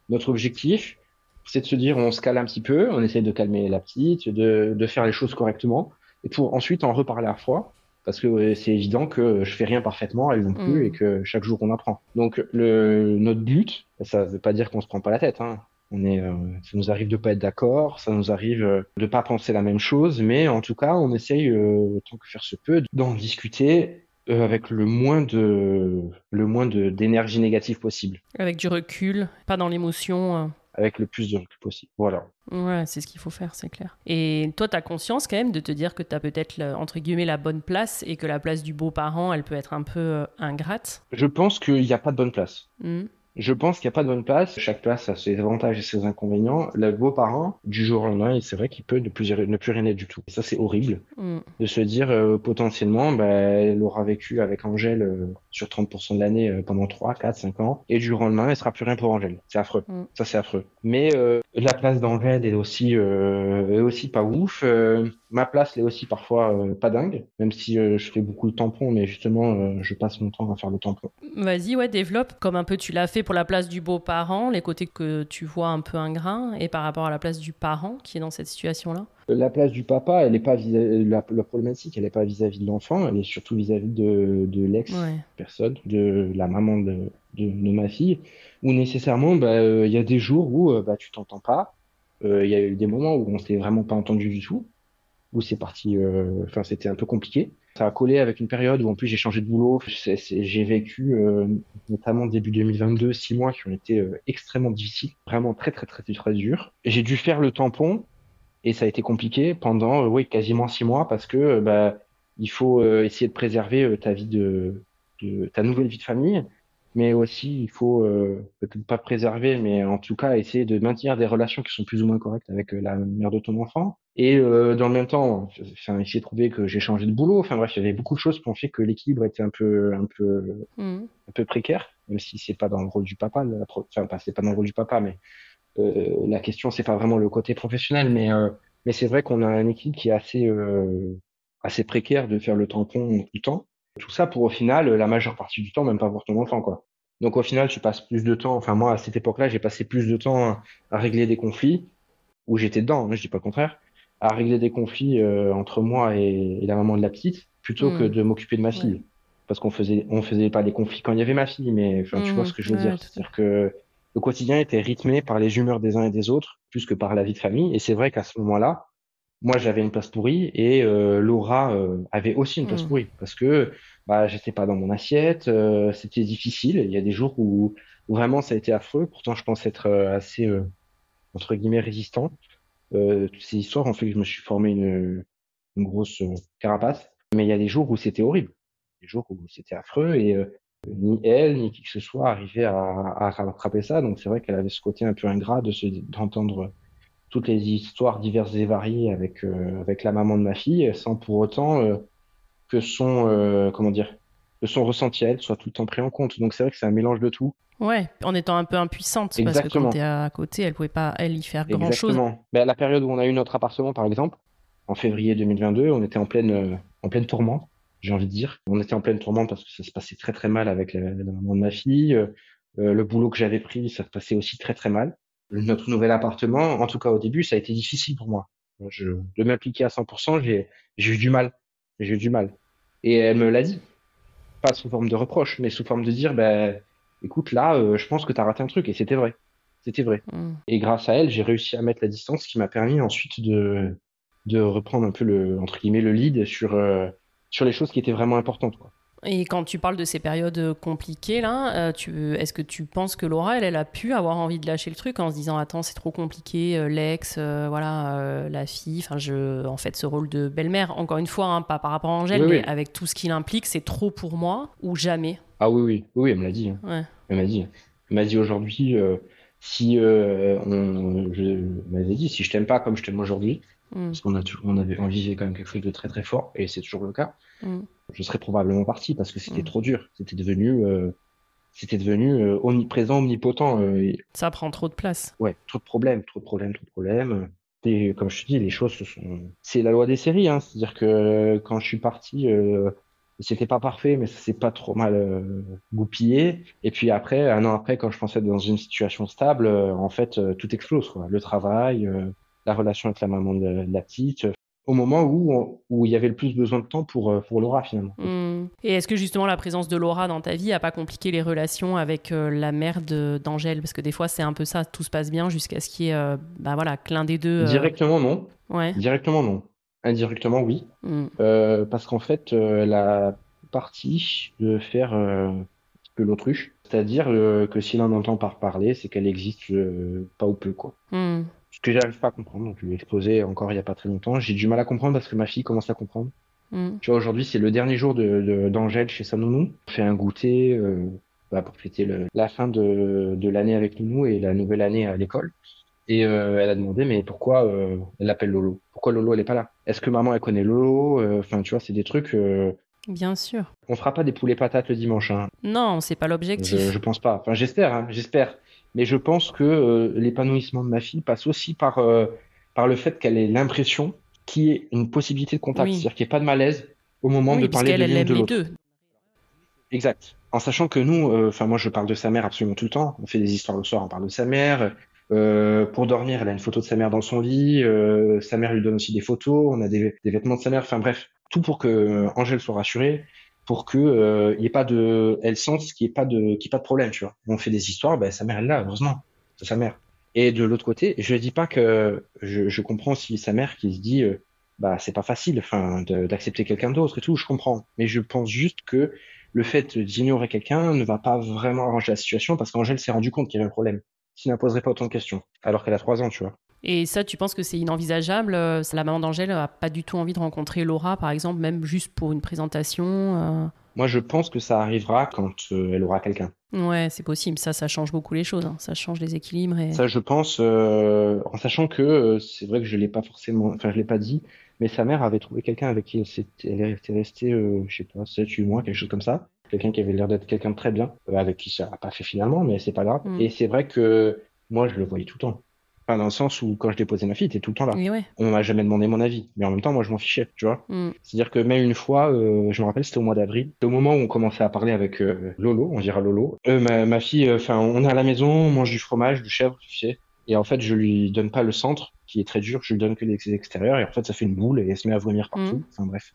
S2: notre objectif, c'est de se dire, on se calme un petit peu, on essaye de calmer la petite, de, de faire les choses correctement, et pour ensuite en reparler à fois, parce que c'est évident que je fais rien parfaitement, elle non plus,
S1: Mm.
S2: et que chaque jour on apprend. Donc, le, notre but, ça veut pas dire qu'on se prend pas la tête, hein. On est, euh, ça nous arrive de pas être d'accord, ça nous arrive euh, de pas penser la même chose, mais en tout cas, on essaye, euh, tant que faire se peut, d'en discuter euh, avec le moins de, le moins de d'énergie négative possible,
S1: Avec du recul, pas dans l'émotion.
S2: Avec le plus de recul possible. Voilà.
S1: Ouais, c'est ce qu'il faut faire, c'est clair. Et toi, tu as conscience quand même de te dire que tu as peut-être, entre guillemets, la bonne place et que la place du beau-parent, elle peut être un peu euh, ingrate?
S2: Je pense qu'il n'y a pas de bonne place.
S1: Hmm.
S2: Je pense qu'il n'y a pas de bonne place. Chaque place a ses avantages et ses inconvénients. Le beau-parent, du jour au lendemain, c'est vrai qu'il peut ne plus, ne plus rien être du tout. Et ça, c'est horrible.
S1: Hmm.
S2: de se dire euh, potentiellement bah, elle aura vécu avec Angèle euh, sur 30% de l'année euh, pendant 3, 4, 5 ans et du jour au lendemain elle sera plus rien pour Angèle. C'est affreux.
S1: Mm.
S2: Ça c'est affreux. Mais euh, la place d'Angèle est aussi euh, est aussi pas ouf. Euh, ma place elle est aussi parfois euh, pas dingue, même si je fais beaucoup de tampons mais justement je passe mon temps à faire le tampon.
S1: Vas-y, ouais, développe comme un peu tu l'as fait pour la place du beau-parent, les côtés que tu vois un peu ingrats, et par rapport à la place du parent qui est dans cette situation-là.
S2: La place du papa, elle est pas vis la, la problématique, elle est pas vis-à-vis de l'enfant, elle est surtout vis-à-vis de, de l'ex
S1: Ouais.
S2: personne, de la maman de, de, de ma fille, où nécessairement, bah, euh, il y a des jours où euh, bah, tu t'entends pas. Euh, Il y a eu des moments où on s'est vraiment pas entendu du tout, où c'est parti, euh, enfin, c'était un peu compliqué. Ça a collé avec une période où en plus j'ai changé de boulot. J'ai vécu, euh, notamment début 2022, six mois qui ont été euh, extrêmement difficiles, vraiment très très très très durs. Et J'ai dû faire le tampon et ça a été compliqué pendant, euh, oui, quasiment six mois parce que euh, bah, il faut euh, essayer de préserver ta vie de, de ta nouvelle vie de famille, mais aussi il faut euh, peut-être pas préserver, mais en tout cas essayer de maintenir des relations qui sont plus ou moins correctes avec la mère de ton enfant. Et euh, dans le même temps, enfin, essayer de trouver que j'ai changé de boulot. Enfin bref, il y avait beaucoup de choses qui ont fait que l'équilibre était un peu, un peu,
S1: Hmm.
S2: un peu précaire, même si c'est pas dans le rôle du papa. la pro- Enfin, pas, c'est pas dans le rôle du papa, mais la question c'est pas vraiment le côté professionnel, mais euh, mais c'est vrai qu'on a une équipe qui est assez euh, assez précaire de faire le tampon tout le temps. Tout ça pour au final la majeure partie du temps même pas voir ton enfant quoi. Donc au final tu passes plus de temps. Enfin moi à cette époque-là j'ai passé plus de temps à, régler des conflits où j'étais dedans. Hein, je dis pas le contraire, à régler des conflits euh, entre moi et, et la maman de la petite plutôt que de m'occuper de ma fille. Parce qu'on faisait on faisait pas des conflits quand il y avait ma fille, mais enfin tu vois ce que je veux
S1: ouais,
S2: dire. C'est-à-dire que le quotidien était rythmé par les humeurs des uns et des autres, plus que par la vie de famille. Et c'est vrai qu'à ce moment-là, moi, j'avais une place pourrie et euh, Laura euh, avait aussi une place
S1: Mm.
S2: pourrie parce que bah, j'étais pas dans mon assiette, euh, c'était difficile. Il y a des jours où, où vraiment ça a été affreux. Pourtant, je pense être euh, assez euh, entre guillemets résistant. Euh, toutes ces histoires ont fait que je me suis formé une, une grosse carapace. Mais il y a des jours où c'était horrible, des jours où c'était affreux et euh, ni elle ni qui que ce soit arrivait à, à rattraper ça. Donc c'est vrai qu'elle avait ce côté un peu ingrat de d'entendre toutes les histoires diverses et variées avec euh, avec la maman de ma fille, sans pour autant euh, que son euh, comment dire que son ressenti à elle soit tout le temps pris en compte. Donc c'est vrai que c'est un mélange de tout.
S1: Ouais, en étant un peu impuissante, parce que quand t'es à côté, elle pouvait pas, elle, y faire grand-chose.
S2: Exactement. Ben, la période où on a eu notre appartement, par exemple, en février 2022, on était en pleine, en pleine tourmente, j'ai envie de dire. On était en pleine tourmente parce que ça se passait très très mal avec la, la maman de ma fille. Euh, euh, le boulot que j'avais pris, ça se passait aussi très très mal. Notre nouvel appartement, en tout cas au début, ça a été difficile pour moi. Je, de m'appliquer à 100%, j'ai, j'ai eu du mal. J'ai eu du mal. Et elle me l'a dit. Pas sous forme de reproche, mais sous forme de dire, ben, écoute, là, euh, je pense que tu as raté un truc. Et c'était vrai. C'était vrai.
S1: Hmm.
S2: Et grâce à elle, j'ai réussi à mettre la distance, ce qui m'a permis ensuite de, de reprendre un peu le, entre guillemets, le lead sur, euh, sur les choses qui étaient vraiment importantes, quoi.
S1: Et quand tu parles de ces périodes euh, compliquées, là, euh, tu, est-ce que tu penses que Laura, elle, elle a pu avoir envie de lâcher le truc en se disant attends c'est trop compliqué, euh, l'ex, euh, voilà, euh, la fille, enfin je, en fait ce rôle de belle-mère, encore une fois, hein, pas par rapport à Angèle,
S2: Oui,
S1: mais
S2: oui.
S1: avec tout ce qu'il implique, c'est trop pour moi ou jamais?
S2: Ah oui, oui, oui, elle me l'a dit. hein.
S1: Ouais.
S2: Elle m'a dit. Elle m'a dit aujourd'hui, euh, si on, je elle m'avait dit, si je t'aime pas comme je t'aime aujourd'hui,
S1: Mm.
S2: parce qu'on a, on avait, on vivait quand même quelque chose de très très fort, et c'est toujours le cas.
S1: Mm.
S2: Je serais probablement parti parce que c'était
S1: Mm.
S2: trop dur. C'était devenu, euh, c'était devenu euh, omniprésent, omnipotent. euh, et-
S1: Ça prend trop de place.
S2: ouais, trop de problèmes, trop de problèmes, trop de problèmes. Et comme je te dis, les choses se sont. C'est la loi des séries, hein. C'est-à-dire que quand je suis parti, c'était pas parfait, mais ça s'est pas trop mal euh, goupillé. Et puis après, un an après, quand je pensais être dans une situation stable, euh, en fait, euh, tout explose, quoi. Le travail, la relation avec la maman de, de la petite. euh, au moment où, on- où il y avait le plus besoin de temps pour, euh, pour Laura, finalement.
S1: Mm. Et est-ce que justement la présence de Laura dans ta vie a pas compliqué les relations avec euh, la mère de- d'Angèle? Parce que des fois c'est un peu ça, tout se passe bien jusqu'à ce qu'il y ait euh, bah voilà, que l'un des deux. euh,
S2: Directement, non.
S1: Ouais.
S2: Directement, non. Indirectement, oui.
S1: Mm.
S2: Parce qu'en fait, elle a partie de faire peu l'autruche. C'est-à-dire que si l'on entend par parler, c'est qu'elle existe pas ou peu, quoi.
S1: Mm.
S2: Ce que j'arrive pas à comprendre, donc je lui ai exposé encore il y a pas très longtemps. J'ai du mal à comprendre parce que ma fille commence à comprendre.
S1: Mm.
S2: Tu vois, aujourd'hui, c'est le dernier jour de, de- d'Angèle chez sa nounou. On fait un goûter euh, bah, pour fêter le- la fin de, de l'année avec nounou et la nouvelle année à l'école. Et euh, elle a demandé, mais pourquoi euh, elle l'appelle Lolo? Pourquoi Lolo, elle est pas là? Est-ce que maman, elle connaît Lolo? Enfin, tu vois, c'est des trucs...
S1: Bien sûr.
S2: on fera pas des poulets patates le dimanche, hein.
S1: Non, c'est pas
S2: Je,
S1: l'objectif.
S2: je pense pas. Enfin, j'espère, hein, j'espère. Mais je pense que euh, l'épanouissement de ma fille passe aussi par, euh, par le fait qu'elle ait l'impression qu'il y ait une possibilité de contact.
S1: Oui.
S2: C'est-à-dire qu'il n'y ait pas de malaise au moment
S1: Oui,
S2: de parler de l'une de l'autre.
S1: deux.
S2: Exact. En sachant que nous, euh, enfin moi je parle de sa mère absolument tout le temps. On fait des histoires le soir, on parle de sa mère. Pour dormir, elle a une photo de sa mère dans son lit. Sa mère lui donne aussi des photos. On a des, des vêtements de sa mère. Enfin bref, tout pour que Angèle soit rassurée, pour que euh, ait pas de, elle sente qu'il n'y ait pas de, qu'il pas de problème, tu vois. On fait des histoires, ben sa mère elle l'a, heureusement, c'est sa mère. Et de l'autre côté, je dis pas que je, je comprends aussi sa mère qui se dit, euh, bah c'est pas facile, enfin, d'accepter quelqu'un d'autre et tout. Je comprends, mais je pense juste que le fait d'ignorer quelqu'un ne va pas vraiment arranger la situation parce qu'Angèle s'est rendu compte qu'il y avait un problème. S'il ne poserait pas autant de questions, alors qu'elle a trois ans, tu vois.
S1: Et ça, tu penses que c'est inenvisageable euh, La maman d'Angèle a pas du tout envie de rencontrer Laura, par exemple, même juste pour une présentation euh,
S2: Moi, je pense que ça arrivera quand euh, elle aura quelqu'un.
S1: Ouais, c'est possible. Ça, ça change beaucoup les choses. hein. Ça change les équilibres. Et...
S2: Ça, je pense, euh, en sachant que euh, c'est vrai que je l'ai pas forcément, enfin, je l'ai pas dit, mais sa mère avait trouvé quelqu'un avec qui elle elle était restée, euh, je sais pas, 7, 8 mois, quelque chose comme ça. Quelqu'un qui avait l'air d'être quelqu'un de très bien, avec qui ça a pas fait finalement, mais c'est pas grave.
S1: Mm.
S2: Et c'est vrai que moi, je le voyais tout le temps. Enfin, dans le sens où quand je déposais ma fille, il était tout le temps là.
S1: Ouais.
S2: On m'a jamais demandé mon avis, mais en même temps, moi, je m'en fichais, tu vois.
S1: Mm.
S2: C'est-à-dire que même une fois, euh, je me rappelle, c'était au mois d'avril, au moment où on commençait à parler avec euh, Lolo, on dira Lolo. Euh, ma, ma fille, enfin, on est à la maison, on mange du fromage, du chèvre, tu sais. Et en fait, je lui donne pas le centre, qui est très dur, je lui donne que les extérieurs, et en fait, ça fait une boule et elle se met à vomir partout.
S1: Mm.
S2: Enfin bref.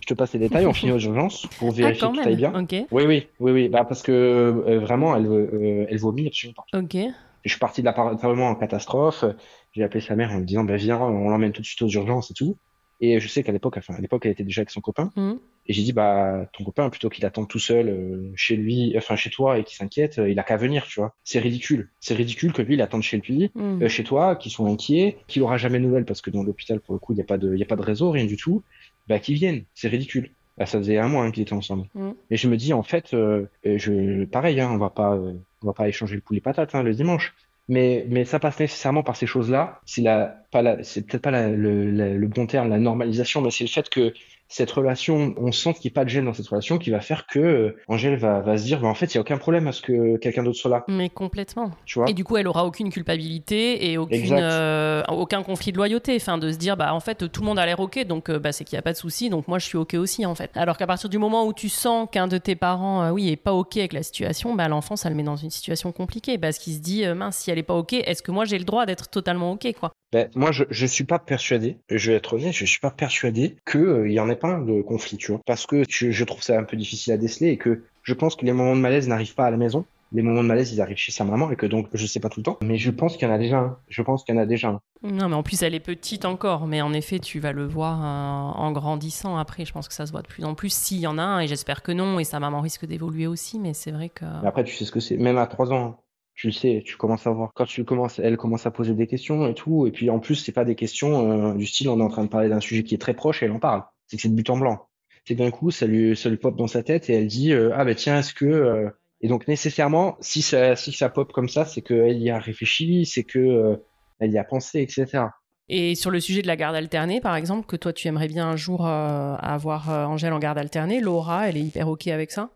S2: je te passe les détails, on finit aux urgences pour
S1: Ah,
S2: vérifier
S1: quand
S2: que tout aille bien. Oui, oui, oui, oui, bah parce que euh, vraiment, elle, euh, elle vomit absolument partout.
S1: Ok.
S2: Je suis parti de l'appartement en catastrophe. J'ai appelé sa mère en me disant, bah, viens, on l'emmène tout de suite aux urgences et tout. Et je sais qu'à l'époque, enfin, à l'époque, elle était déjà avec son copain.
S1: Mm.
S2: Et j'ai dit, bah, ton copain, plutôt qu'il attende tout seul euh, chez lui, enfin, chez toi et qu'il s'inquiète, euh, il a qu'à venir, tu vois. C'est ridicule. C'est ridicule que lui, il attende chez lui,
S1: Mm.
S2: euh, chez toi, qu'il soit inquiet, qu'il aura jamais de nouvelles parce que dans l'hôpital, pour le coup, il n'y a pas de, il a pas de réseau, rien du tout. Bah, qu'il vienne. C'est ridicule. Bah, ça faisait un mois hein, qu'ils étaient ensemble.
S1: Mm.
S2: Et je me dis, en fait, euh, euh, je, pareil, hein, on va pas, euh, on va pas échanger le poulet patate, hein, le dimanche. Mais, mais ça passe nécessairement par ces choses-là. C'est la, pas la, c'est peut-être pas la- le, la- le bon terme, la normalisation, mais c'est le fait que cette relation, on sent qu'il n'y a pas de gêne dans cette relation qui va faire que euh, Angèle va, va se dire, bah, en fait, il n'y a aucun problème à ce que quelqu'un d'autre soit là.
S1: Mais complètement.
S2: Tu vois?
S1: Et du coup, elle aura aucune culpabilité et aucune, euh, aucun conflit de loyauté. Enfin, de se dire, bah, en fait, tout le monde a l'air OK, donc euh, bah, c'est qu'il n'y a pas de souci, donc moi, je suis OK aussi, en fait. Alors qu'à partir du moment où tu sens qu'un de tes parents, euh, oui, est pas OK avec la situation, bah, l'enfant, ça le met dans une situation compliquée parce qu'il se dit, mince, si elle est pas OK, est-ce que moi, j'ai le droit d'être totalement OK, quoi?
S2: Ben, moi, je, je suis pas persuadé, je vais être honnête, je suis pas persuadé que euh, y en ait pas un de conflit, tu vois. Parce que je, je trouve ça un peu difficile à déceler et que je pense que les moments de malaise n'arrivent pas à la maison. Les moments de malaise, ils arrivent chez sa maman et que donc, je sais pas tout le temps. Mais je pense qu'il y en a déjà un. Je pense qu'il y en a déjà un.
S1: Non, mais en plus, elle est petite encore. Mais en effet, tu vas le voir euh, en grandissant après. Je pense que ça se voit de plus en plus. S'il y en a un, et j'espère que non, et sa maman risque d'évoluer aussi, mais c'est vrai que.
S2: Mais après, tu sais ce que c'est. Même à trois ans, hein. Tu le sais, tu commences à voir. Quand tu commences, elle commence à poser des questions et tout. Et puis, en plus, c'est pas des questions euh, du style, on est en train de parler d'un sujet qui est très proche et elle en parle. C'est que c'est de but en blanc. C'est d'un coup, ça lui, ça lui pop dans sa tête et elle dit, euh, ah ben tiens, est-ce que, euh, et donc nécessairement, si ça, si ça pop comme ça, c'est qu'elle y a réfléchi, c'est que euh, elle y a pensé, etc.
S1: Et sur le sujet de la garde alternée, par exemple, que toi tu aimerais bien un jour euh, avoir euh, Angèle en garde alternée, Laura, elle est hyper ok avec ça?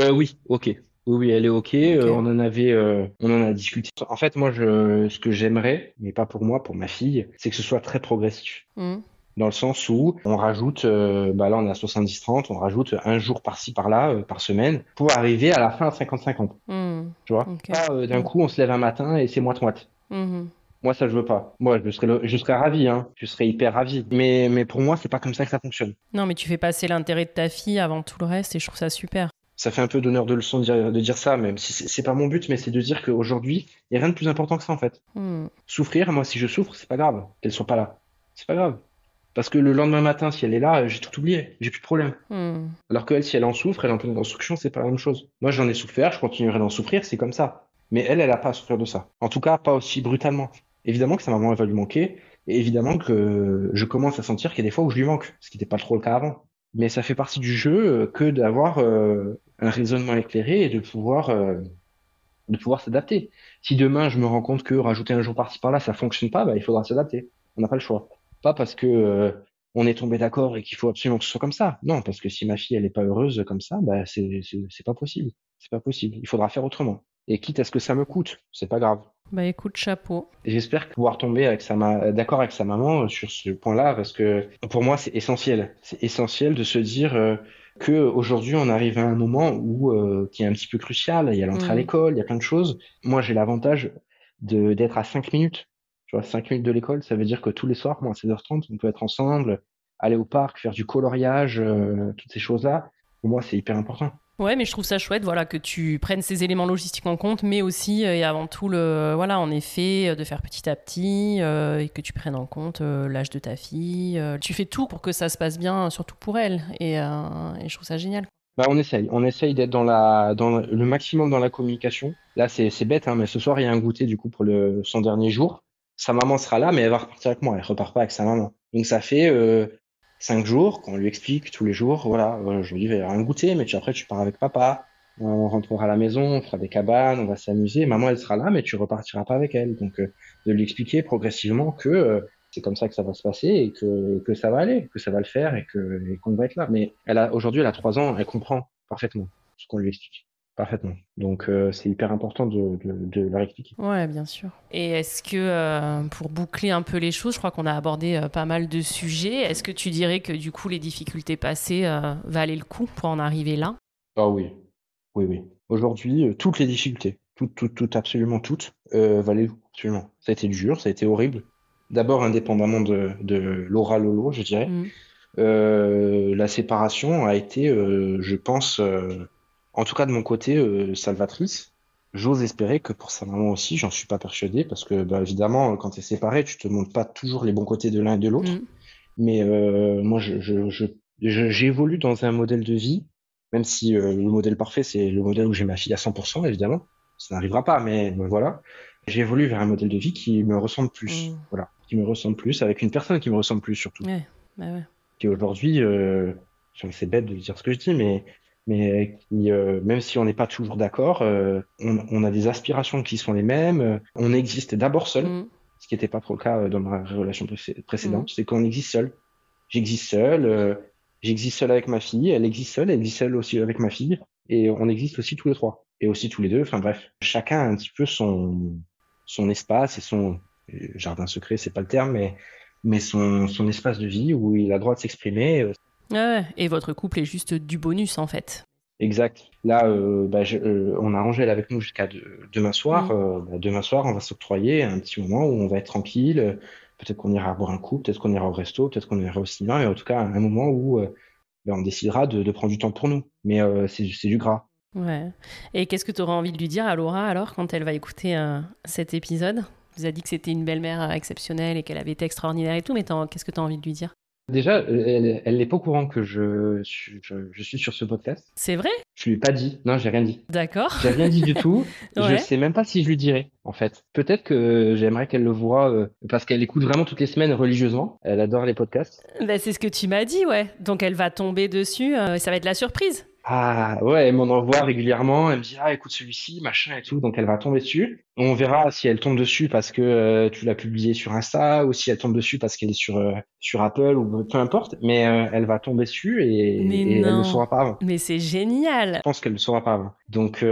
S2: Euh, oui, ok. Oui, oui, elle est ok. Euh, on en avait, euh, on en a discuté. En fait, moi, je, ce que j'aimerais, mais pas pour moi, pour ma fille, c'est que ce soit très progressif.
S1: Mhm.
S2: Dans le sens où on rajoute, euh, bah là on est à 70-30, on rajoute un jour par-ci par-là, euh, par semaine, pour arriver à la fin à 50-50.
S1: Mhm.
S2: Tu vois? Pas euh, d'un coup on se lève un matin et c'est moite-moite. Moi, ça, je veux pas. Moi, je serais, le- je serais ravi, hein. Je serais hyper ravi. Mais, mais pour moi, c'est pas comme ça que ça fonctionne.
S1: Non, mais tu fais passer l'intérêt de ta fille avant tout le reste et je trouve ça super.
S2: Ça fait un peu d'honneur de leçon de dire, de dire ça, même si c'est pas mon but, mais c'est de dire qu'aujourd'hui, il n'y a rien de plus important que ça, en fait.
S1: Mhm.
S2: Souffrir, moi, si je souffre, c'est pas grave qu'elle soit pas là. C'est pas grave. Parce que le lendemain matin, si elle est là, j'ai tout oublié. J'ai plus de problème.
S1: Mhm.
S2: Alors qu'elle, si elle en souffre, elle est en pleine construction, c'est pas la même chose. Moi, j'en ai souffert, je continuerai d'en souffrir, c'est comme ça. Mais elle, elle a pas à souffrir de ça. En tout cas, pas aussi brutalement. Évidemment que sa maman, elle va lui manquer. Et évidemment que je commence à sentir qu'il y a des fois où je lui manque, ce qui n'était pas trop le cas avant. Mais ça fait partie du jeu euh, que d'avoir euh, un raisonnement éclairé et de pouvoir, euh, de pouvoir s'adapter. Si demain, je me rends compte que rajouter un jour par-ci par-là, ça fonctionne pas, bah, il faudra s'adapter. On n'a pas le choix. Pas parce que euh, on est tombé d'accord et qu'il faut absolument que ce soit comme ça. Non, parce que si ma fille elle est pas heureuse comme ça, bah c'est c'est c'est pas possible. C'est pas possible. Il faudra faire autrement. Et quitte à ce que ça me coûte, c'est pas grave.
S1: Bah écoute, chapeau.
S2: J'espère pouvoir tomber avec sa ma- d'accord avec sa maman sur ce point-là parce que pour moi c'est essentiel. C'est essentiel de se dire euh, que aujourd'hui on arrive à un moment où euh, qui est un petit peu crucial. Il y a l'entrée à
S1: Mhm.
S2: l'école, il y a plein de choses. Moi j'ai l'avantage de d'être à 5 minutes. Tu vois, 5 minutes de l'école, ça veut dire que tous les soirs, moi à 16h30, on peut être ensemble, aller au parc, faire du coloriage, euh, toutes ces choses-là. Pour moi c'est hyper important.
S1: Ouais, mais je trouve ça chouette, voilà, que tu prennes ces éléments logistiques en compte, mais aussi euh, et avant tout le, voilà, en effet, euh, de faire petit à petit euh, et que tu prennes en compte l'âge de ta fille. tu fais tout pour que ça se passe bien, surtout pour elle, et, je trouve ça génial.
S2: Bah, on essaye, on essaye d'être dans la, le maximum dans la communication. Là, c'est, bête, hein, mais ce soir, il y a un goûter, du coup, pour le, son dernier jour. Sa maman sera là, mais elle va repartir avec moi. Elle repart pas avec sa maman. Donc, ça fait, cinq jours qu'on lui explique tous les jours, voilà, euh, aujourd'hui, il va un goûter, mais tu, après, tu pars avec papa. On rentrera à la maison, on fera des cabanes, on va s'amuser. Maman, elle sera là, mais tu repartiras pas avec elle. Donc, euh, de lui expliquer progressivement que, euh, c'est comme ça que ça va se passer et que, que ça va aller, que ça va le faire et que, et qu'on va être là. Mais elle a, aujourd'hui, elle a trois ans, elle comprend parfaitement ce qu'on lui explique. Parfaitement. Donc, euh, c'est hyper important de, de, de leur expliquer.
S1: Ouais, bien sûr. Et est-ce que, euh, pour boucler un peu les choses, je crois qu'on a abordé euh, pas mal de sujets, est-ce que tu dirais que du coup les difficultés passées euh, valaient le coup pour en arriver là?
S2: Ah oui, oui, oui. Aujourd'hui, euh, toutes les difficultés, toutes, toutes, toutes, absolument toutes, euh, valaient le coup, absolument. Ça a été dur, ça a été horrible. D'abord, indépendamment de, de Laura Lolo, je dirais. Euh, la séparation a été, euh, je pense, euh, en tout cas de mon côté, euh, salvatrice. J'ose espérer que pour sa maman aussi, j'en suis pas persuadé, parce que bah, évidemment, quand tu es séparé, tu te montres pas toujours les bons côtés de l'un et de l'autre.
S1: Mhm.
S2: Mais euh, moi, je, je, je, je- j'évolue dans un modèle de vie, même si euh, le modèle parfait, c'est le modèle où j'ai ma fille à 100%, évidemment. Ça n'arrivera pas, mais euh, voilà. J'évolue vers un modèle de vie qui me ressemble plus.
S1: Mhm.
S2: Voilà. Qui me ressemble plus, avec une personne qui me ressemble plus, surtout.
S1: Ouais, bah ouais.
S2: Qui aujourd'hui, euh, c'est bête de dire ce que je dis, mais, mais qui, euh, même si on n'est pas toujours d'accord, euh, on, on a des aspirations qui sont les mêmes. euh, On existe d'abord seul
S1: Mhm.
S2: ce qui n'était pas trop le cas dans ma relation précé- précédente, c'est qu'on existe seul. J'existe seul, euh, j'existe seul avec ma fille, elle existe seule, elle existe seule aussi avec ma fille, et on existe aussi tous les trois, et aussi tous les deux, enfin bref, chacun a un petit peu son, son espace et son jardin secret, c'est pas le terme, mais, mais son, son espace de vie où il a le droit de s'exprimer.
S1: Ouais. Et votre couple est juste du bonus en fait.
S2: Exact. Là, euh, bah, je- euh, on a Angèle avec nous jusqu'à de- demain soir.
S1: Mm.
S2: Euh, bah, demain soir, on va s'octroyer un petit moment où on va être tranquille. Peut-être qu'on ira boire un coup, peut-être qu'on ira au resto, peut-être qu'on ira au cinéma, mais en tout cas, un moment où bah, on décidera de, de prendre du temps pour nous. Mais c'est du gras.
S1: Ouais. Et qu'est-ce que tu aurais envie de lui dire à Laura alors quand elle va écouter euh, cet épisode? Tu nous as dit que c'était une belle-mère exceptionnelle et qu'elle avait été extraordinaire et tout, mais qu'est-ce que tu as envie de lui dire?
S2: Déjà, euh, elle, elle n'est pas au courant que je, suis- je, je suis sur ce podcast.
S1: C'est vrai?
S2: Je lui ai pas dit. Non, j'ai rien dit.
S1: D'accord.
S2: J'ai rien dit du tout. Je
S1: Ouais.
S2: sais même pas si je lui dirai, en fait. Peut-être que j'aimerais qu'elle le voie, euh, parce qu'elle écoute vraiment toutes les semaines religieusement. Elle adore les podcasts.
S1: Bah, c'est ce que tu m'as dit, ouais. Donc elle va tomber dessus, euh, ça va être la surprise.
S2: Ah ouais, elle m'en envoie régulièrement. Elle me dit ah écoute celui-ci machin et tout. Donc elle va tomber dessus. On verra si elle tombe dessus parce que euh, tu l'as publié sur Insta ou si elle tombe dessus parce qu'elle est sur euh, sur Apple ou peu importe. Mais euh, elle va tomber dessus et, elle ne saura pas avant.
S1: Mais c'est génial.
S2: Je pense qu'elle ne saura pas avant. Donc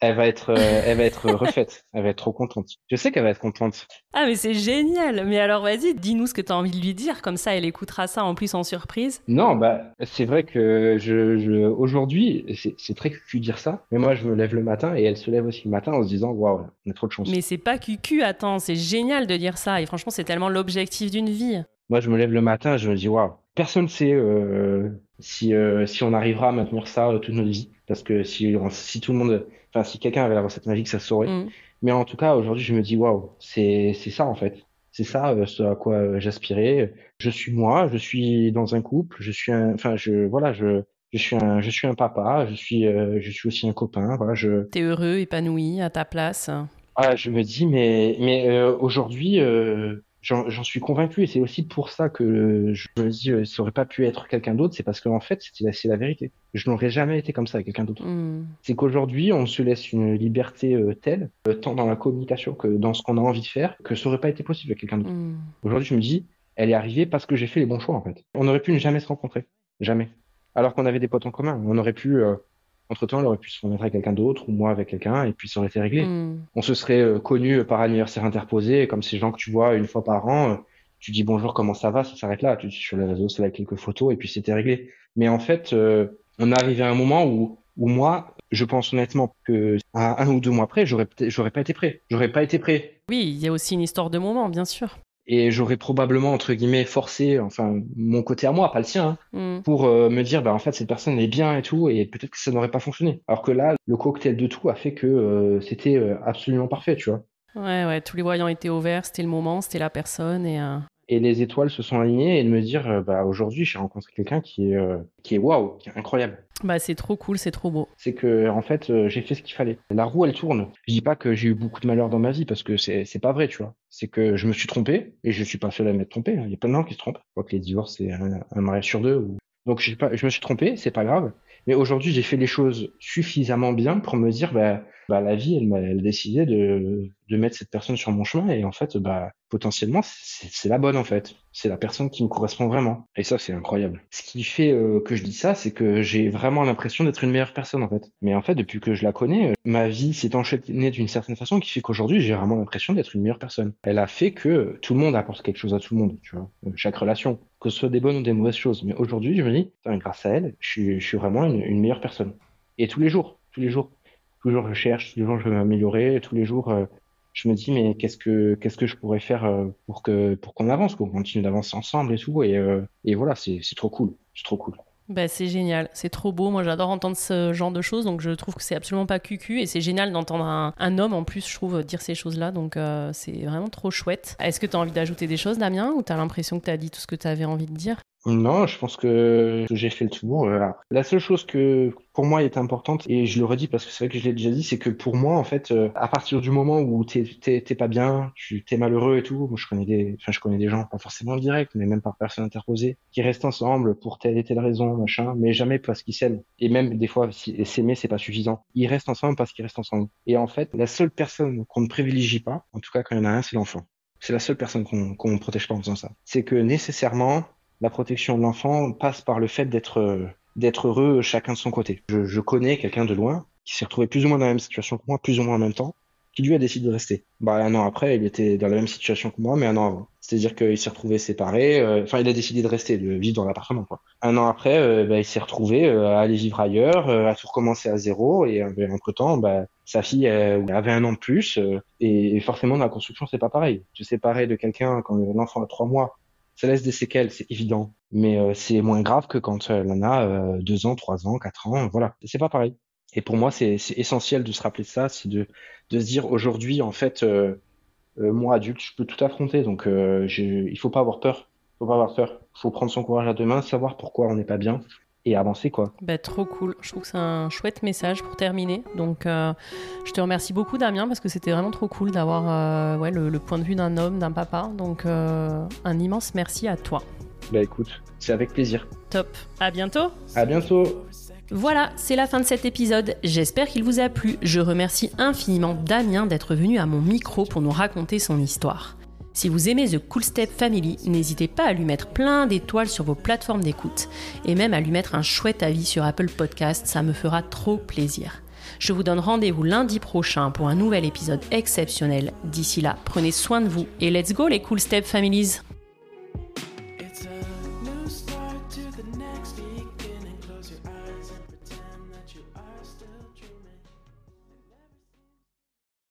S2: elle va être elle va être refaite. Elle va être trop contente. Je sais qu'elle va être contente.
S1: Ah mais c'est génial. Mais alors vas-y, dis-nous ce que tu as envie de lui dire. Comme ça, elle écoutera ça en plus en surprise.
S2: Non, bah c'est vrai que je, je aujourd'hui c'est très cucu de dire ça, mais moi je me lève le matin et elle se lève aussi le matin en se disant waouh on a trop de chance.
S1: Mais c'est pas cucu, attends, c'est génial de dire ça. Et franchement, c'est tellement l'objectif d'une vie.
S2: Moi je me lève le matin je me dis waouh personne sait euh, si euh, si on arrivera à maintenir ça euh, toute notre vie parce que si si tout le monde enfin si quelqu'un avait la recette magique ça se saurait.
S1: Mm.
S2: Mais en tout cas aujourd'hui je me dis waouh c'est c'est ça en fait. C'est ça euh, ce à quoi euh, j'aspirais. Je suis moi, je suis dans un couple, je suis un enfin je voilà je je suis un je suis un papa, je suis euh, je suis aussi un copain, voilà je
S1: T'es heureux, épanoui, à ta place.
S2: Ah, je me dis, mais, mais euh, aujourd'hui, j'en suis convaincu, et c'est aussi pour ça que je me dis, euh, ça aurait pas pu être quelqu'un d'autre, c'est parce qu'en fait, c'est la, la vérité. Je n'aurais jamais été comme ça avec quelqu'un d'autre.
S1: Mm.
S2: C'est qu'aujourd'hui, on se laisse une liberté euh, telle, euh, tant dans la communication que dans ce qu'on a envie de faire, que ça aurait pas été possible avec quelqu'un d'autre.
S1: Mm.
S2: Aujourd'hui, je me dis, elle est arrivée parce que j'ai fait les bons choix, en fait. On aurait pu ne jamais se rencontrer. Jamais. Alors qu'on avait des potes en commun. On aurait pu, euh, entre-temps, elle aurait pu se remettre avec quelqu'un d'autre, ou moi avec quelqu'un, et puis ça aurait été réglé.
S1: Mm.
S2: On se serait euh, connus par anniversaire interposé, comme ces gens que tu vois une fois par an. euh, Tu dis bonjour, comment ça va, ça s'arrête là. Tu sur les réseaux, c'est là quelques photos, et puis c'était réglé. Mais en fait, euh, on est arrivé à un moment où, où moi, je pense honnêtement que à un ou deux mois après, j'aurais j'aurais pas été prêt. J'aurais pas été prêt.
S1: Oui, il y a aussi une histoire de moment, bien sûr.
S2: Et j'aurais probablement, entre guillemets, forcé, enfin, mon côté à moi, pas le sien, hein,
S1: Mm.
S2: pour euh, me dire, bah, en fait, cette personne est bien et tout, et peut-être que ça n'aurait pas fonctionné. Alors que là, le cocktail de tout a fait que euh, c'était euh, absolument parfait, tu vois.
S1: Ouais, ouais, tous les voyants étaient ouverts, c'était le moment, c'était la personne et euh,
S2: Et les étoiles se sont alignées et de me dire, euh, bah, aujourd'hui, j'ai rencontré quelqu'un qui est, euh, qui est waouh, qui est incroyable.
S1: bah c'est trop cool, c'est trop beau.
S2: C'est que, en fait, euh, j'ai fait ce qu'il fallait. La roue, elle tourne. Je dis pas que j'ai eu beaucoup de malheur dans ma vie parce que c'est, c'est pas vrai, tu vois. C'est que je me suis trompé et je suis pas seul à m'être trompé. hein. Il y a plein de gens qui se trompent. Je crois que les divorces, c'est un, un mariage sur deux. ou- Donc, j'ai pas, je me suis trompé, c'est pas grave. Mais aujourd'hui, j'ai fait les choses suffisamment bien pour me dire, bah, bah, la vie, elle m'a décidé de, de mettre cette personne sur mon chemin et en fait, bah, potentiellement, c'est c'est la bonne en fait. C'est la personne qui me correspond vraiment. Et ça, c'est incroyable. Ce qui fait euh, que je dis ça, c'est que j'ai vraiment l'impression d'être une meilleure personne en fait. Mais en fait, depuis que je la connais, euh, ma vie s'est enchaînée d'une certaine façon qui fait qu'aujourd'hui, j'ai vraiment l'impression d'être une meilleure personne. Elle a fait que tout le monde apporte quelque chose à tout le monde, tu vois. Euh, Chaque relation, que ce soit des bonnes ou des mauvaises choses. Mais aujourd'hui, je me dis, grâce à elle, je suis, vraiment une, meilleure personne. Et tous les jours, tous les jours, tous les jours, je cherche, tous les jours, je veux m'améliorer, tous les jours, euh, je me dis, mais qu'est-ce que, qu'est-ce que je pourrais faire euh, pour que, pour qu'on avance, qu'on continue d'avancer ensemble et tout. Et, euh, et voilà, c'est trop cool. C'est trop cool.
S1: Bah c'est génial, c'est trop beau. Moi j'adore entendre ce genre de choses, donc je trouve que c'est absolument pas cucu. Et c'est génial d'entendre un, homme en plus, je trouve, dire ces choses-là, donc euh, c'est vraiment trop chouette. Est-ce que tu as envie d'ajouter des choses, Damien, ou tu as l'impression que tu as dit tout ce que tu avais envie de dire?
S2: Non, je pense que j'ai fait le tour. euh, La seule chose que pour moi est importante, et je le redis parce que c'est vrai que je l'ai déjà dit, c'est que pour moi, en fait, euh, à partir du moment où t'es pas bien, tu t'es malheureux et tout, moi je connais des, enfin je connais des gens, pas forcément en direct, mais même par personne interposée, qui restent ensemble pour telle et telle raison, machin, mais jamais parce qu'ils s'aiment. Et même des fois, s'aimer c'est pas suffisant. Ils restent ensemble parce qu'ils restent ensemble. Et en fait, la seule personne qu'on ne privilégie pas, en tout cas quand il y en a un, c'est l'enfant. C'est la seule personne qu'on qu'on ne protège pas en faisant ça. C'est que nécessairement, la protection de l'enfant passe par le fait d'être euh, heureux chacun de son côté. Je, connais quelqu'un de loin qui s'est retrouvé plus ou moins dans la même situation que moi, plus ou moins en même temps, qui lui a décidé de rester. Bah un an après, il était dans la même situation que moi, mais un an avant. C'est-à-dire qu'il s'est retrouvé séparé. euh, Enfin, il a décidé de rester, de vivre dans l'appartement. Un an après, euh, bah, il s'est retrouvé euh, à aller vivre ailleurs, euh, à tout recommencer à zéro. Et euh, entre temps, bah, sa fille euh, avait un an de plus. euh, et, forcément, dans la construction, c'est pas pareil. Se séparer de quelqu'un quand l'enfant a trois mois, ça laisse des séquelles, c'est évident. Mais euh, c'est moins grave que quand elle en a euh, deux ans, trois ans, quatre ans. Voilà, c'est pas pareil. Et pour moi, c'est essentiel de se rappeler ça, c'est de, se dire aujourd'hui, en fait, euh, euh, moi adulte, je peux tout affronter. Donc, euh, je, il faut pas avoir peur. Faut pas avoir peur. Faut prendre son courage à deux mains, savoir pourquoi on n'est pas bien et avancer, quoi.
S1: Bah trop cool, je trouve que c'est un chouette message pour terminer. Donc euh, je te remercie beaucoup Damien parce que c'était vraiment trop cool d'avoir euh, ouais, le, le point de vue d'un homme, d'un papa. Donc euh, un immense merci à toi.
S2: Bah écoute, c'est avec plaisir.
S1: Top, à bientôt
S2: À bientôt.
S1: Voilà, c'est la fin de cet épisode. J'espère qu'il vous a plu. Je remercie infiniment Damien d'être venu à mon micro pour nous raconter son histoire. Si vous aimez The Cool Step Family, n'hésitez pas à lui mettre plein d'étoiles sur vos plateformes d'écoute et même à lui mettre un chouette avis sur Apple Podcast, ça me fera trop plaisir. Je vous donne rendez-vous lundi prochain pour un nouvel épisode exceptionnel. D'ici là, prenez soin de vous et let's go les Cool Step Families